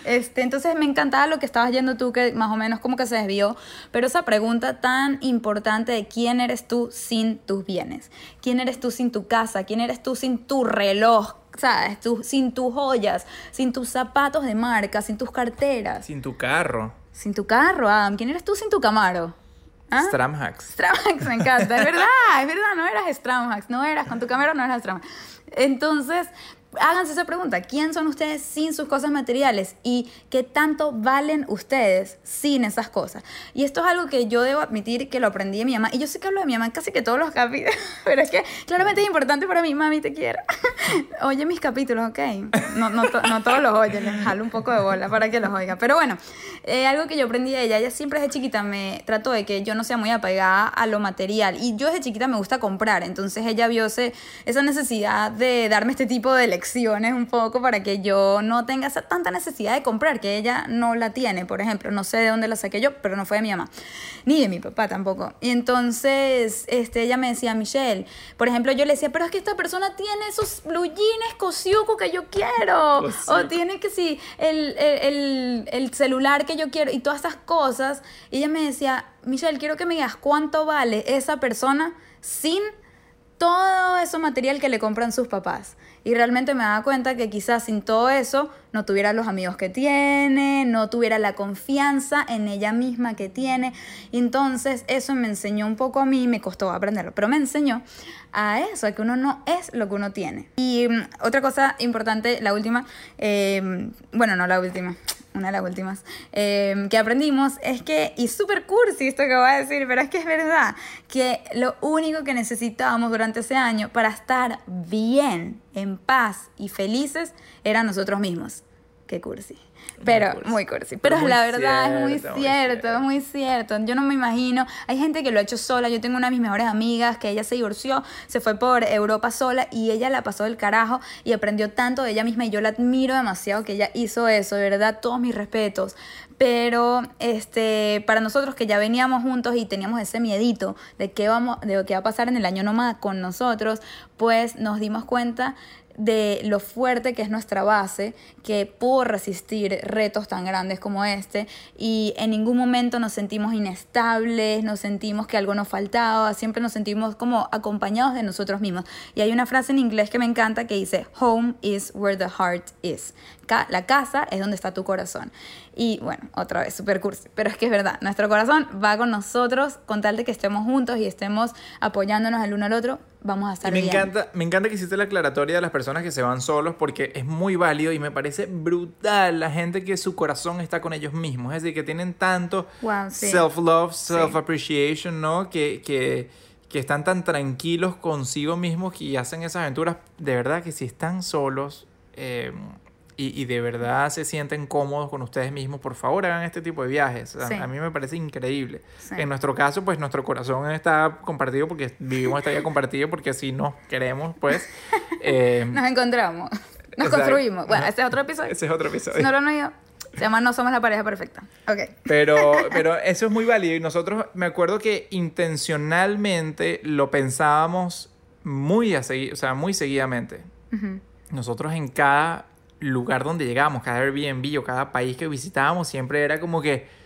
este, entonces me encantaba lo que estabas yendo tú, que más o menos como que se desvió, pero esa pregunta tan importante de quién eres tú sin tus bienes, quién eres tú sin tu casa, quién eres tú sin tu reloj, ¿sabes? Tú, sin tus joyas, sin tus zapatos de marca, sin tus carteras. Sin tu carro. Sin tu carro, Adam. ¿Quién eres tú sin tu Camaro? ¿Ah? Stramhax. Stramhax, me encanta. Es verdad, es verdad, no eras Stramhax, no eras, con tu Camaro no eras Stramhax. Entonces, háganse esa pregunta, ¿quién son ustedes sin sus cosas materiales? ¿Y qué tanto valen ustedes sin esas cosas? Y esto es algo que yo debo admitir que lo aprendí de mi mamá. Y yo sé que hablo de mi mamá en casi que todos los capítulos, pero es que claramente es importante para mí, mami, te quiero. Oye mis capítulos, ¿ok? No, no, no todos los oye, les jalo un poco de bola para que los oiga. Pero bueno, eh, algo que yo aprendí de ella, ella siempre desde chiquita me trató de que yo no sea muy apegada a lo material. Y yo desde chiquita me gusta comprar, entonces ella vio esa necesidad de darme este tipo de un poco para que yo no tenga esa tanta necesidad de comprar, que ella no la tiene, por ejemplo. No sé de dónde la saqué yo, pero no fue de mi mamá, ni de mi papá tampoco. Y entonces este, ella me decía, Michelle, por ejemplo, yo le decía, pero es que esta persona tiene esos blue jeans cosiuco que yo quiero, o tiene que sí, el, el, el celular que yo quiero, y todas estas cosas. Y ella me decía, Michelle, quiero que me digas cuánto vale esa persona sin todo ese material que le compran sus papás. Y realmente me daba cuenta que quizás sin todo eso no tuviera los amigos que tiene, no tuviera la confianza en ella misma que tiene. entonces eso me enseñó un poco a mí, me costó aprenderlo, pero me enseñó a eso, a que uno no es lo que uno tiene. Y mm, otra cosa importante, la última, eh, bueno, no la última, una de las últimas, em, que aprendimos es que, y súper cursi esto que voy a decir, pero es que es verdad, que lo único que necesitábamos durante ese año para estar bien, en paz y felices era nosotros mismos. Qué cursi. Pero muy cursi. Pero, la verdad es muy cierto, es muy cierto. Yo no me imagino. Hay gente que lo ha hecho sola. Yo tengo una de mis mejores amigas que ella se divorció, se fue por Europa sola y ella la pasó del carajo y aprendió tanto de ella misma y yo la admiro demasiado que ella hizo eso, de verdad, todos mis respetos. Pero este, para nosotros que ya veníamos juntos y teníamos ese miedito de qué, vamos, de qué va a pasar en el año nomás con nosotros, pues nos dimos cuenta de lo fuerte que es nuestra base, que pudo resistir retos tan grandes como este y en ningún momento nos sentimos inestables, nos sentimos que algo nos faltaba, siempre nos sentimos como acompañados de nosotros mismos. Y hay una frase en inglés que me encanta que dice, home is where the heart is. La casa es donde está tu corazón. Y bueno, otra vez, super cursi, pero es que es verdad, nuestro corazón va con nosotros con tal de que estemos juntos y estemos apoyándonos el uno al otro, vamos a estar me bien. Encanta, me encanta que hiciste la aclaratoria de las personas que se van solos porque es muy válido y me parece brutal la gente que su corazón está con ellos mismos, es decir, que tienen tanto self-love, self-appreciation, ¿no? Que, que, que están tan tranquilos consigo mismos y hacen esas aventuras, de verdad que si están solos... Eh, y, de verdad se sienten cómodos con ustedes mismos, por favor hagan este tipo de viajes. A, mí me parece increíble. En nuestro caso, pues nuestro corazón está compartido porque vivimos esta vida compartida porque así nos queremos, pues. Eh, nos encontramos, nos construimos. Bueno, ese es otro episodio. Ese es otro episodio. no lo no yo. Se llama No somos la pareja perfecta. Ok. Pero, pero eso es muy válido y nosotros me acuerdo que intencionalmente lo pensábamos muy, a o sea, muy seguidamente. Nosotros en cada lugar donde llegábamos, cada Airbnb o cada país que visitábamos, siempre era como que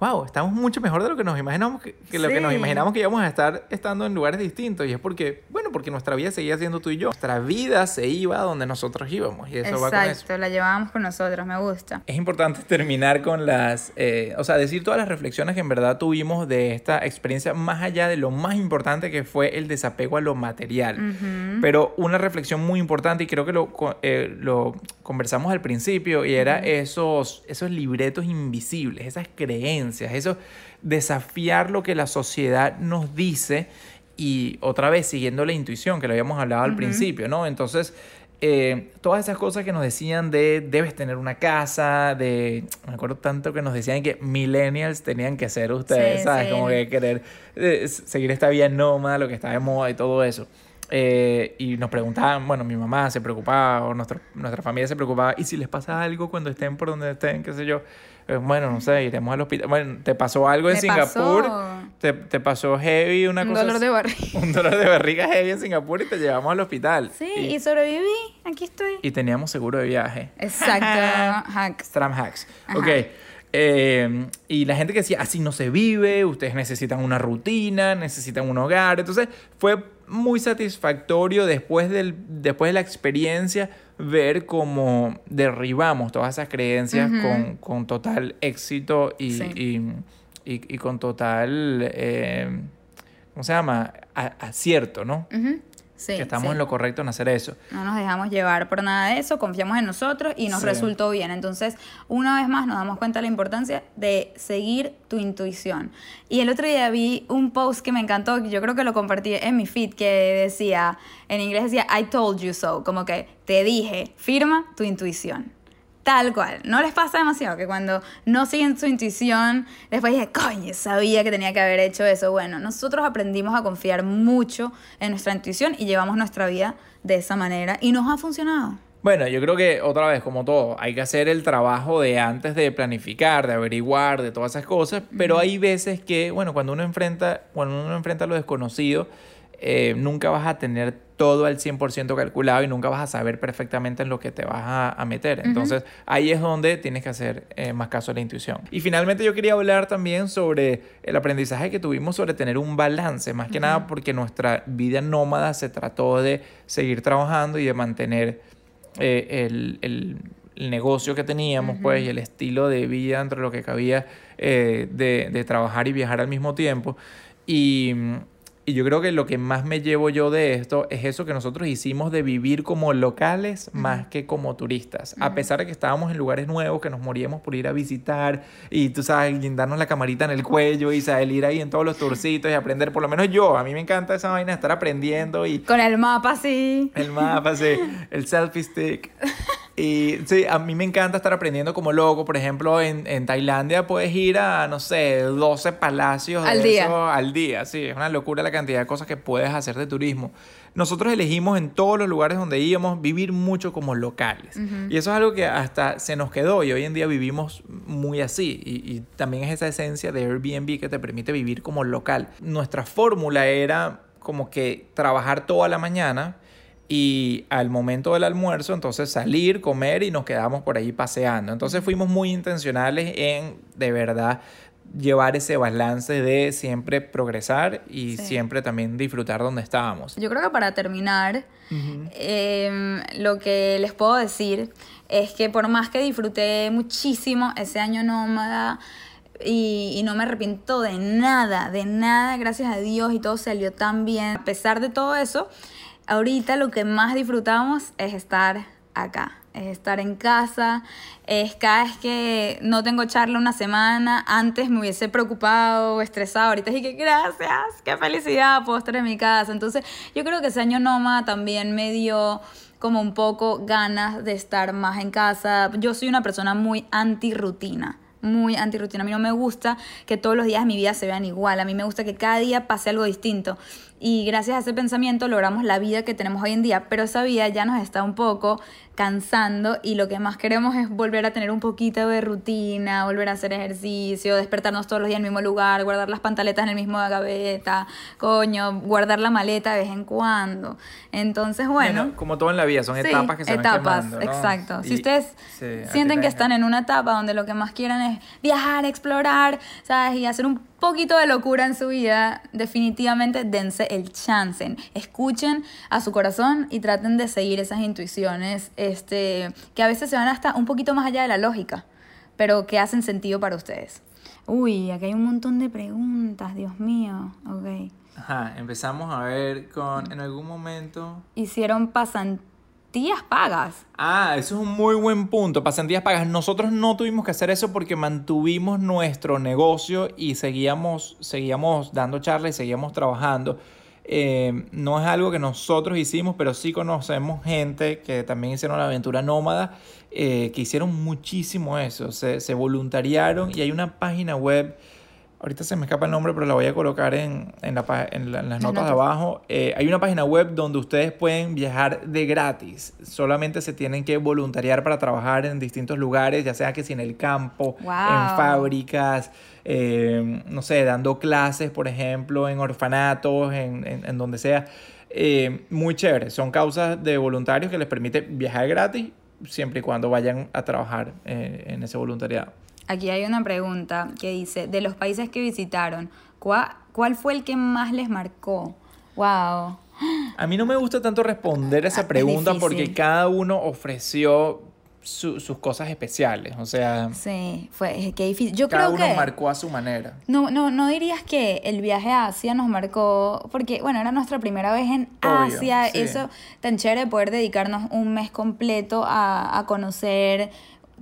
wow, estamos mucho mejor de lo que nos imaginamos, que, lo que nos imaginamos que íbamos a estar estando en lugares distintos. Y es porque, bueno, porque nuestra vida seguía siendo tú y yo. Nuestra vida se iba donde nosotros íbamos. Y eso Exacto, va con eso. la llevábamos con nosotros, me gusta. Es importante terminar con las, eh, o sea, decir todas las reflexiones que en verdad tuvimos de esta experiencia, más allá de lo más importante que fue el desapego a lo material. Pero una reflexión muy importante, y creo que lo, eh, lo conversamos al principio, y era esos, esos libretos invisibles, esas creencias eso desafiar lo que la sociedad nos dice y otra vez siguiendo la intuición que lo habíamos hablado al principio, ¿no? Entonces, eh, todas esas cosas que nos decían de debes tener una casa, de, me acuerdo tanto que nos decían que millennials tenían que ser ustedes, ¿sabes? Como que querer eh, seguir esta vía nómada, lo que está de moda y todo eso. Eh, y nos preguntaban, bueno, mi mamá se preocupaba, o nuestro, nuestra familia se preocupaba, ¿y si les pasa algo cuando estén por donde estén, qué sé yo? Eh, bueno, no sé, iremos al hospital. Bueno, ¿te pasó algo en Me Singapur? pasó. ¿Te, te pasó heavy una Un cosa? dolor así? de barriga. Un dolor de barriga heavy en Singapur y te llevamos al hospital. Sí, Y, y sobreviví. Aquí estoy. y teníamos seguro de viaje. Exacto. Hack. Stram hacks. Ajá. Ok. Eh, y la gente que decía, así no se vive, ustedes necesitan una rutina, necesitan un hogar. Entonces fue muy satisfactorio después, del, después de la experiencia ver cómo derribamos todas esas creencias con, con total éxito y, Sí. y, y- y con total, eh, ¿cómo se llama? A- acierto, ¿no? Sí, que estamos sí. en lo correcto en hacer eso. No nos dejamos llevar por nada de eso, confiamos en nosotros y nos Sí. resultó bien. Entonces, una vez más nos damos cuenta de la importancia de seguir tu intuición. Y el otro día vi un post que me encantó, que yo creo que lo compartí en mi feed, que decía, en inglés decía, I told you so, como que te dije, firma tu intuición. Tal cual. ¿No les pasa demasiado que cuando no siguen su intuición, después dije, coño, sabía que tenía que haber hecho eso? Bueno, nosotros aprendimos a confiar mucho en nuestra intuición y llevamos nuestra vida de esa manera y nos ha funcionado. Bueno, yo creo que otra vez, como todo, hay que hacer el trabajo de antes de planificar, de averiguar, de todas esas cosas, pero hay veces que, bueno, cuando uno enfrenta, cuando uno enfrenta lo desconocido, eh, nunca vas a tener todo al 100% calculado y nunca vas a saber perfectamente en lo que te vas a, a meter. Entonces, ahí es donde tienes que hacer eh, más caso a la intuición. Y finalmente yo quería hablar también sobre el aprendizaje que tuvimos sobre tener un balance, más que nada porque nuestra vida nómada se trató de seguir trabajando y de mantener eh, el, el- el negocio que teníamos, pues, y el estilo de vida dentro de lo que cabía eh, de, de trabajar y viajar al mismo tiempo. Y, y yo creo que lo que más me llevo yo de esto es eso que nosotros hicimos de vivir como locales más que como turistas. A pesar de que estábamos en lugares nuevos, que nos moríamos por ir a visitar y tú sabes, guindarnos la camarita en el cuello y saber ir ahí en todos los tourcitos y aprender, por lo menos yo, a mí me encanta esa vaina de estar aprendiendo y Con el mapa así. el mapa, sí, el selfie stick. Y sí, a mí me encanta estar aprendiendo como loco. Por ejemplo, en, en Tailandia puedes ir a, no sé, 12 palacios de Al día. eso al día. Sí, es una locura la cantidad de cosas que puedes hacer de turismo. Nosotros elegimos en todos los lugares donde íbamos vivir mucho como locales. Y eso es algo que hasta se nos quedó y hoy en día vivimos muy así. Y, y también es esa esencia de Airbnb que te permite vivir como local. Nuestra fórmula era como que trabajar toda la mañana y al momento del almuerzo, entonces salir, comer y nos quedamos por ahí paseando. Entonces fuimos muy intencionales en de verdad llevar ese balance de siempre progresar y Sí. siempre también disfrutar donde estábamos. Yo creo que para terminar, em, lo que les puedo decir es que por más que disfruté muchísimo ese año nómada y, y no me arrepiento de nada, de nada, gracias a Dios y todo salió tan bien. A pesar de todo eso, ahorita lo que más disfrutamos es estar acá, es estar en casa, es cada vez que no tengo charla una semana, antes me hubiese preocupado estresado, ahorita dije gracias, qué felicidad, puedo estar en mi casa. Entonces yo creo que ese año nómada también me dio como un poco ganas de estar más en casa. Yo soy una persona muy anti-rutina muy antirrutina. A mí no me gusta que todos los días de mi vida se vean igual. A mí me gusta que cada día pase algo distinto. Y gracias a ese pensamiento logramos la vida que tenemos hoy en día. Pero esa vida ya nos está un poco cansando y lo que más queremos es volver a tener un poquito de rutina, volver a hacer ejercicio, despertarnos todos los días en el mismo lugar, guardar las pantaletas en el mismo gaveta, coño, guardar la maleta de vez en cuando. Entonces, bueno. como todo en la vida, son Sí, etapas que se etapas, van quemando, ¿no? exacto. Si ustedes sí, sienten te que están en una etapa donde lo que más quieren es viajar, explorar, ¿sabes? Y hacer un poquito de locura en su vida, definitivamente dense el chance. Escuchen a su corazón y traten de seguir esas intuiciones este, que a veces se van hasta un poquito más allá de la lógica, pero que hacen sentido para ustedes. Uy, aquí hay un montón de preguntas, Dios mío. Ok. Ajá, empezamos a ver con en algún momento. Hicieron pasantías pagas. Ah, eso es un muy buen punto. Pasantías pagas. Nosotros no tuvimos que hacer eso porque mantuvimos nuestro negocio y seguíamos, seguíamos dando charlas y seguíamos trabajando. Eh, no es algo que nosotros hicimos, pero sí conocemos gente que también hicieron la aventura nómada, eh, que hicieron muchísimo eso. Se, se voluntariaron y hay una página web ahorita se me escapa el nombre, pero la voy a colocar en, en, la en la- en las Las notas de abajo. Eh, hay una página web donde ustedes pueden viajar de gratis. Solamente se tienen que voluntariar para trabajar en distintos lugares, ya sea que si en el campo, Wow. en fábricas, eh, no sé, dando clases, por ejemplo, en orfanatos, en, donde sea. Eh, muy chévere. Son causas de voluntarios que les permite viajar gratis siempre y cuando vayan a trabajar en ese voluntariado. Aquí hay una pregunta que dice, de los países que visitaron, ¿cuál, cuál fue el que más les marcó? Wow. A mí no me gusta tanto responder Ah, esa es pregunta porque cada uno ofreció su- sus cosas especiales. O sea, Sí, fue qué difícil. Yo cada creo uno que marcó a su manera. no, no, no dirías que el viaje a Asia nos marcó, porque bueno, era nuestra primera vez en Obvio, Asia, sí. eso tan chévere poder dedicarnos un mes completo a, a conocer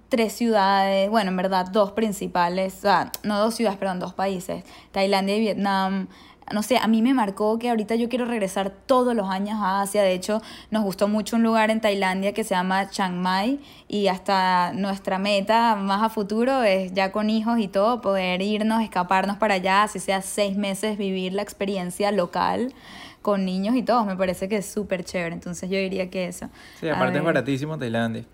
tres ciudades, bueno, en verdad dos principales, o sea, no dos ciudades, perdón, dos países, Tailandia y Vietnam. No sé, a mí me marcó que ahorita yo quiero regresar todos los años a Asia. De hecho, nos gustó mucho un lugar en Tailandia que se llama Chiang Mai y hasta nuestra meta más a futuro es ya con hijos y todo, poder irnos, escaparnos para allá, así sea seis meses, vivir la experiencia local con niños y todo. Me parece que es súper chévere. Entonces yo diría que eso. Sí, aparte es baratísimo Tailandia.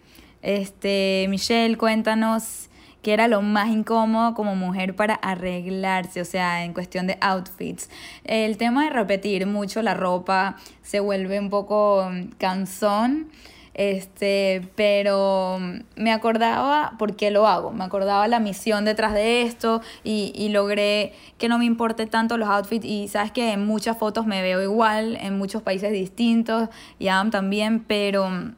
Este, Michelle, cuéntanos qué era lo más incómodo como mujer para arreglarse, o sea, en cuestión de outfits. El tema de repetir mucho la ropa se vuelve un poco mm, cansón. Este, pero mm, me acordaba por qué lo hago, me acordaba la misión detrás de esto y, y logré que no me importe tanto los outfits y sabes que en muchas fotos me veo igual, en muchos países distintos y Adam también, pero mm,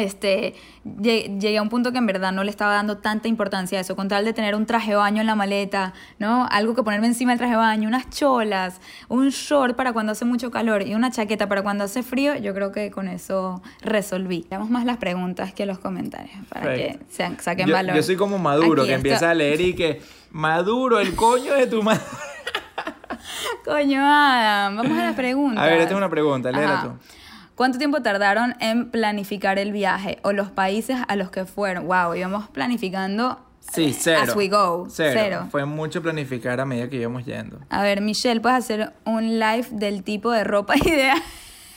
este, lle- llegué a un punto que en verdad no le estaba dando tanta importancia a eso, con tal de tener un traje de baño en la maleta, ¿no? Algo que ponerme encima del traje de baño, unas cholas, un short para cuando hace mucho calor y una chaqueta para cuando hace frío, yo creo que con eso resolví. Veamos más las preguntas que los comentarios para Perfecto. que saquen Yo, valor. yo soy como Maduro, Aquí que esto- empieza a leer y que, Maduro, el coño de tu madre. Coño, Adam, vamos a las preguntas. A ver, esta es una pregunta, léela tú. ¿Cuánto tiempo tardaron en planificar el viaje o los países a los que fueron? Wow, íbamos planificando Sí, eh, cero. as we go. Cero. Cero. Fue mucho planificar a medida que íbamos yendo. A ver, Michelle, ¿puedes hacer un live del tipo de ropa ideal?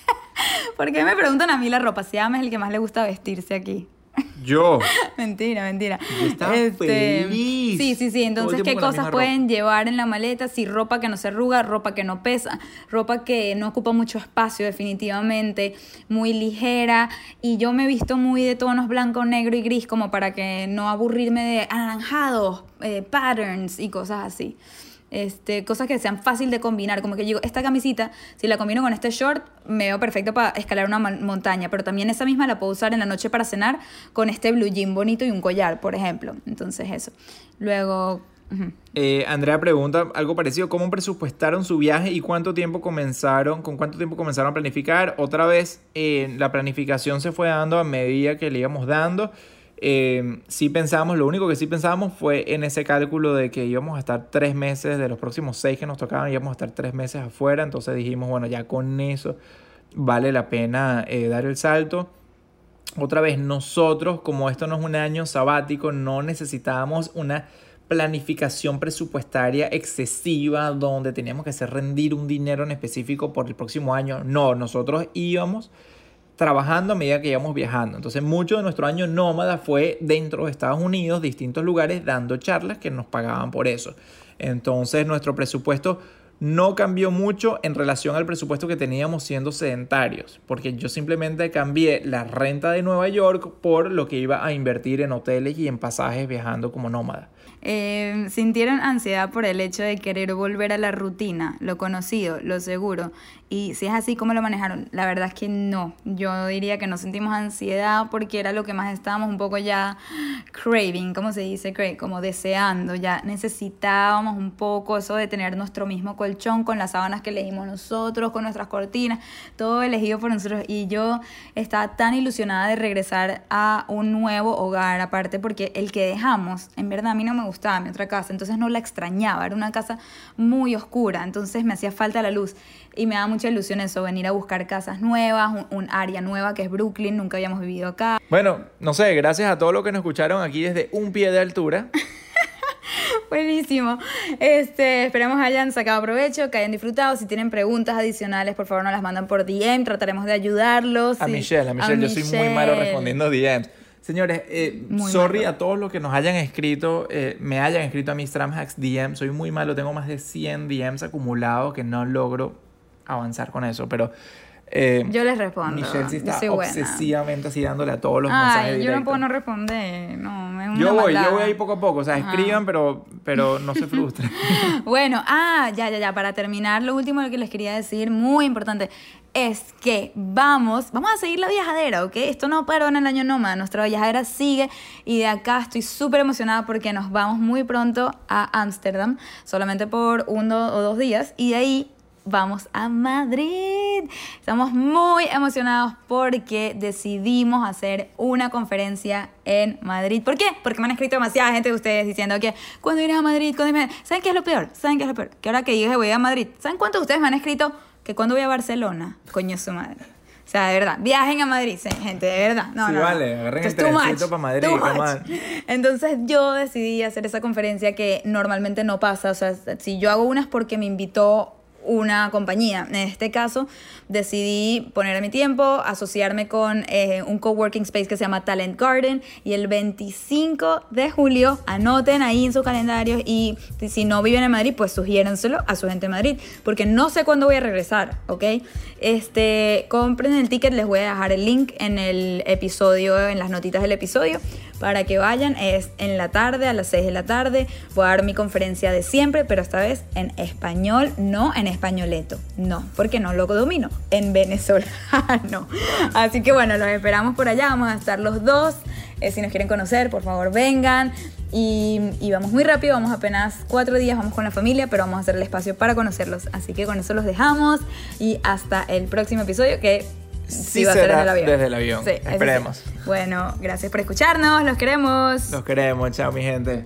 ¿Por qué me preguntan a mí la ropa? Si Adam es el que más le gusta vestirse aquí. Yo. mentira, mentira. Yo estaba feliz. Sí, sí, sí. Entonces, ¿qué cosas pueden llevar en la maleta? Sí, ropa que no se arruga, ropa que no pesa, ropa que no ocupa mucho espacio, definitivamente, muy ligera. Y yo me he visto muy de tonos blanco, negro y gris, como para que no aburrirme de anaranjados, eh, patterns y cosas así. Este, cosas que sean fácil de combinar, como que digo, esta camisita, si la combino con este short, me veo perfecto para escalar una mon- montaña, pero también esa misma la puedo usar en la noche para cenar con este blue jean bonito y un collar, por ejemplo. Entonces eso. Luego. Eh, Andrea pregunta algo parecido, ¿cómo presupuestaron su viaje y cuánto tiempo comenzaron, con cuánto tiempo comenzaron a planificar? Otra vez, eh, la planificación se fue dando a medida que le íbamos dando. Eh, sí pensábamos, lo único que sí pensábamos fue en ese cálculo de que íbamos a estar tres meses, de los próximos seis que nos tocaban, íbamos a estar tres meses afuera, entonces dijimos, bueno, ya con eso vale la pena eh, dar el salto. Otra vez, nosotros, como esto no es un año sabático, no necesitábamos una planificación presupuestaria excesiva donde teníamos que hacer rendir un dinero en específico por el próximo año. No, nosotros íbamos trabajando a medida que íbamos viajando. Entonces, mucho de nuestro año nómada fue dentro de Estados Unidos, distintos lugares, dando charlas que nos pagaban por eso. Entonces, nuestro presupuesto no cambió mucho en relación al presupuesto que teníamos siendo sedentarios, porque yo simplemente cambié la renta de Nueva York por lo que iba a invertir en hoteles y en pasajes viajando como nómada. Eh, ¿Sintieron ansiedad por el hecho de querer volver a la rutina, lo conocido, lo seguro? Y si es así, ¿cómo lo manejaron? La verdad es que no. Yo diría que no sentimos ansiedad porque era lo que más estábamos un poco ya craving, ¿cómo se dice? Como deseando, ya necesitábamos un poco eso de tener nuestro mismo con las sábanas que elegimos nosotros, con nuestras cortinas, todo elegido por nosotros. Y yo estaba tan ilusionada de regresar a un nuevo hogar, aparte porque el que dejamos, en verdad a mí no me gustaba mi otra casa, entonces no la extrañaba, era una casa muy oscura, entonces me hacía falta la luz y me da mucha ilusión eso, venir a buscar casas nuevas, un, un área nueva que es Brooklyn, nunca habíamos vivido acá. Bueno, no sé, gracias a todos los que nos escucharon aquí desde un pie de altura. Buenísimo. Este, esperamos hayan sacado provecho, que hayan disfrutado. Si tienen preguntas adicionales, por favor, nos las mandan por DM. Trataremos de ayudarlos. A Sí. Michelle, a Michelle, yo soy muy malo respondiendo DMs. Señores, eh, sorry malo. a todos los que nos hayan escrito, eh, me hayan escrito a mi Stramhacks DM. Soy muy malo, tengo más de 100 DMs acumulados que no logro avanzar con eso, pero... eh, Yo les respondo. Michelle sí está buena. obsesivamente así dándole a todos los mensajes Ay, yo no directos. puedo no responder. No, es una Yo voy, maldad. yo voy ahí poco a poco, o sea, Ajá. escriban, pero, pero no se frustren. Bueno, ah, ya, ya, ya, para terminar, lo último que les quería decir, muy importante, es que vamos, vamos a seguir la viajadera, ¿ok? Esto no paró en el año Nómada, nuestra viajadera sigue y de acá estoy súper emocionada porque nos vamos muy pronto a Ámsterdam, solamente por uno o dos días, y de ahí vamos a Madrid. Estamos muy emocionados porque decidimos hacer una conferencia en Madrid. ¿Por qué? Porque me han escrito demasiada gente de ustedes diciendo que cuando irás a Madrid, cuando irás ¿Saben qué es lo peor? ¿Saben qué es lo peor? Que ahora que dije voy a Madrid, ¿saben cuántos de ustedes me han escrito que cuando voy a Barcelona? Coño su madre. O sea, de verdad, viajen a Madrid, gente, de verdad. No, Sí, no, no. vale, agarren el trencito much, pa' Madrid. Entonces yo decidí hacer esa conferencia que normalmente no pasa. O sea, si yo hago una es porque me invitó una compañía. En este caso, decidí poner mi tiempo, asociarme con eh, un coworking space que se llama Talent Garden y el 25 de julio, anoten ahí en sus calendarios y si no viven en Madrid, pues sugiérenselo a su gente en Madrid, porque no sé cuándo voy a regresar, ¿ok? Este, compren el ticket, les voy a dejar el link en el episodio, en las notitas del episodio, para que vayan. Es en la tarde, a las 6 de la tarde. Voy a dar mi conferencia de siempre, pero esta vez en español, no en españoleto. No, porque no lo domino. En venezolano. Así que bueno, los esperamos por allá. Vamos a estar los dos. Eh, si nos quieren conocer, por favor vengan. Y, y vamos muy rápido, vamos apenas cuatro días, vamos con la familia, pero vamos a hacer el espacio para conocerlos. Así que con eso los dejamos y hasta el próximo episodio que Sí va a ser el avión. desde el avión. Sí. Esperemos. Bueno, gracias por escucharnos, los queremos. Los queremos, chao mi gente.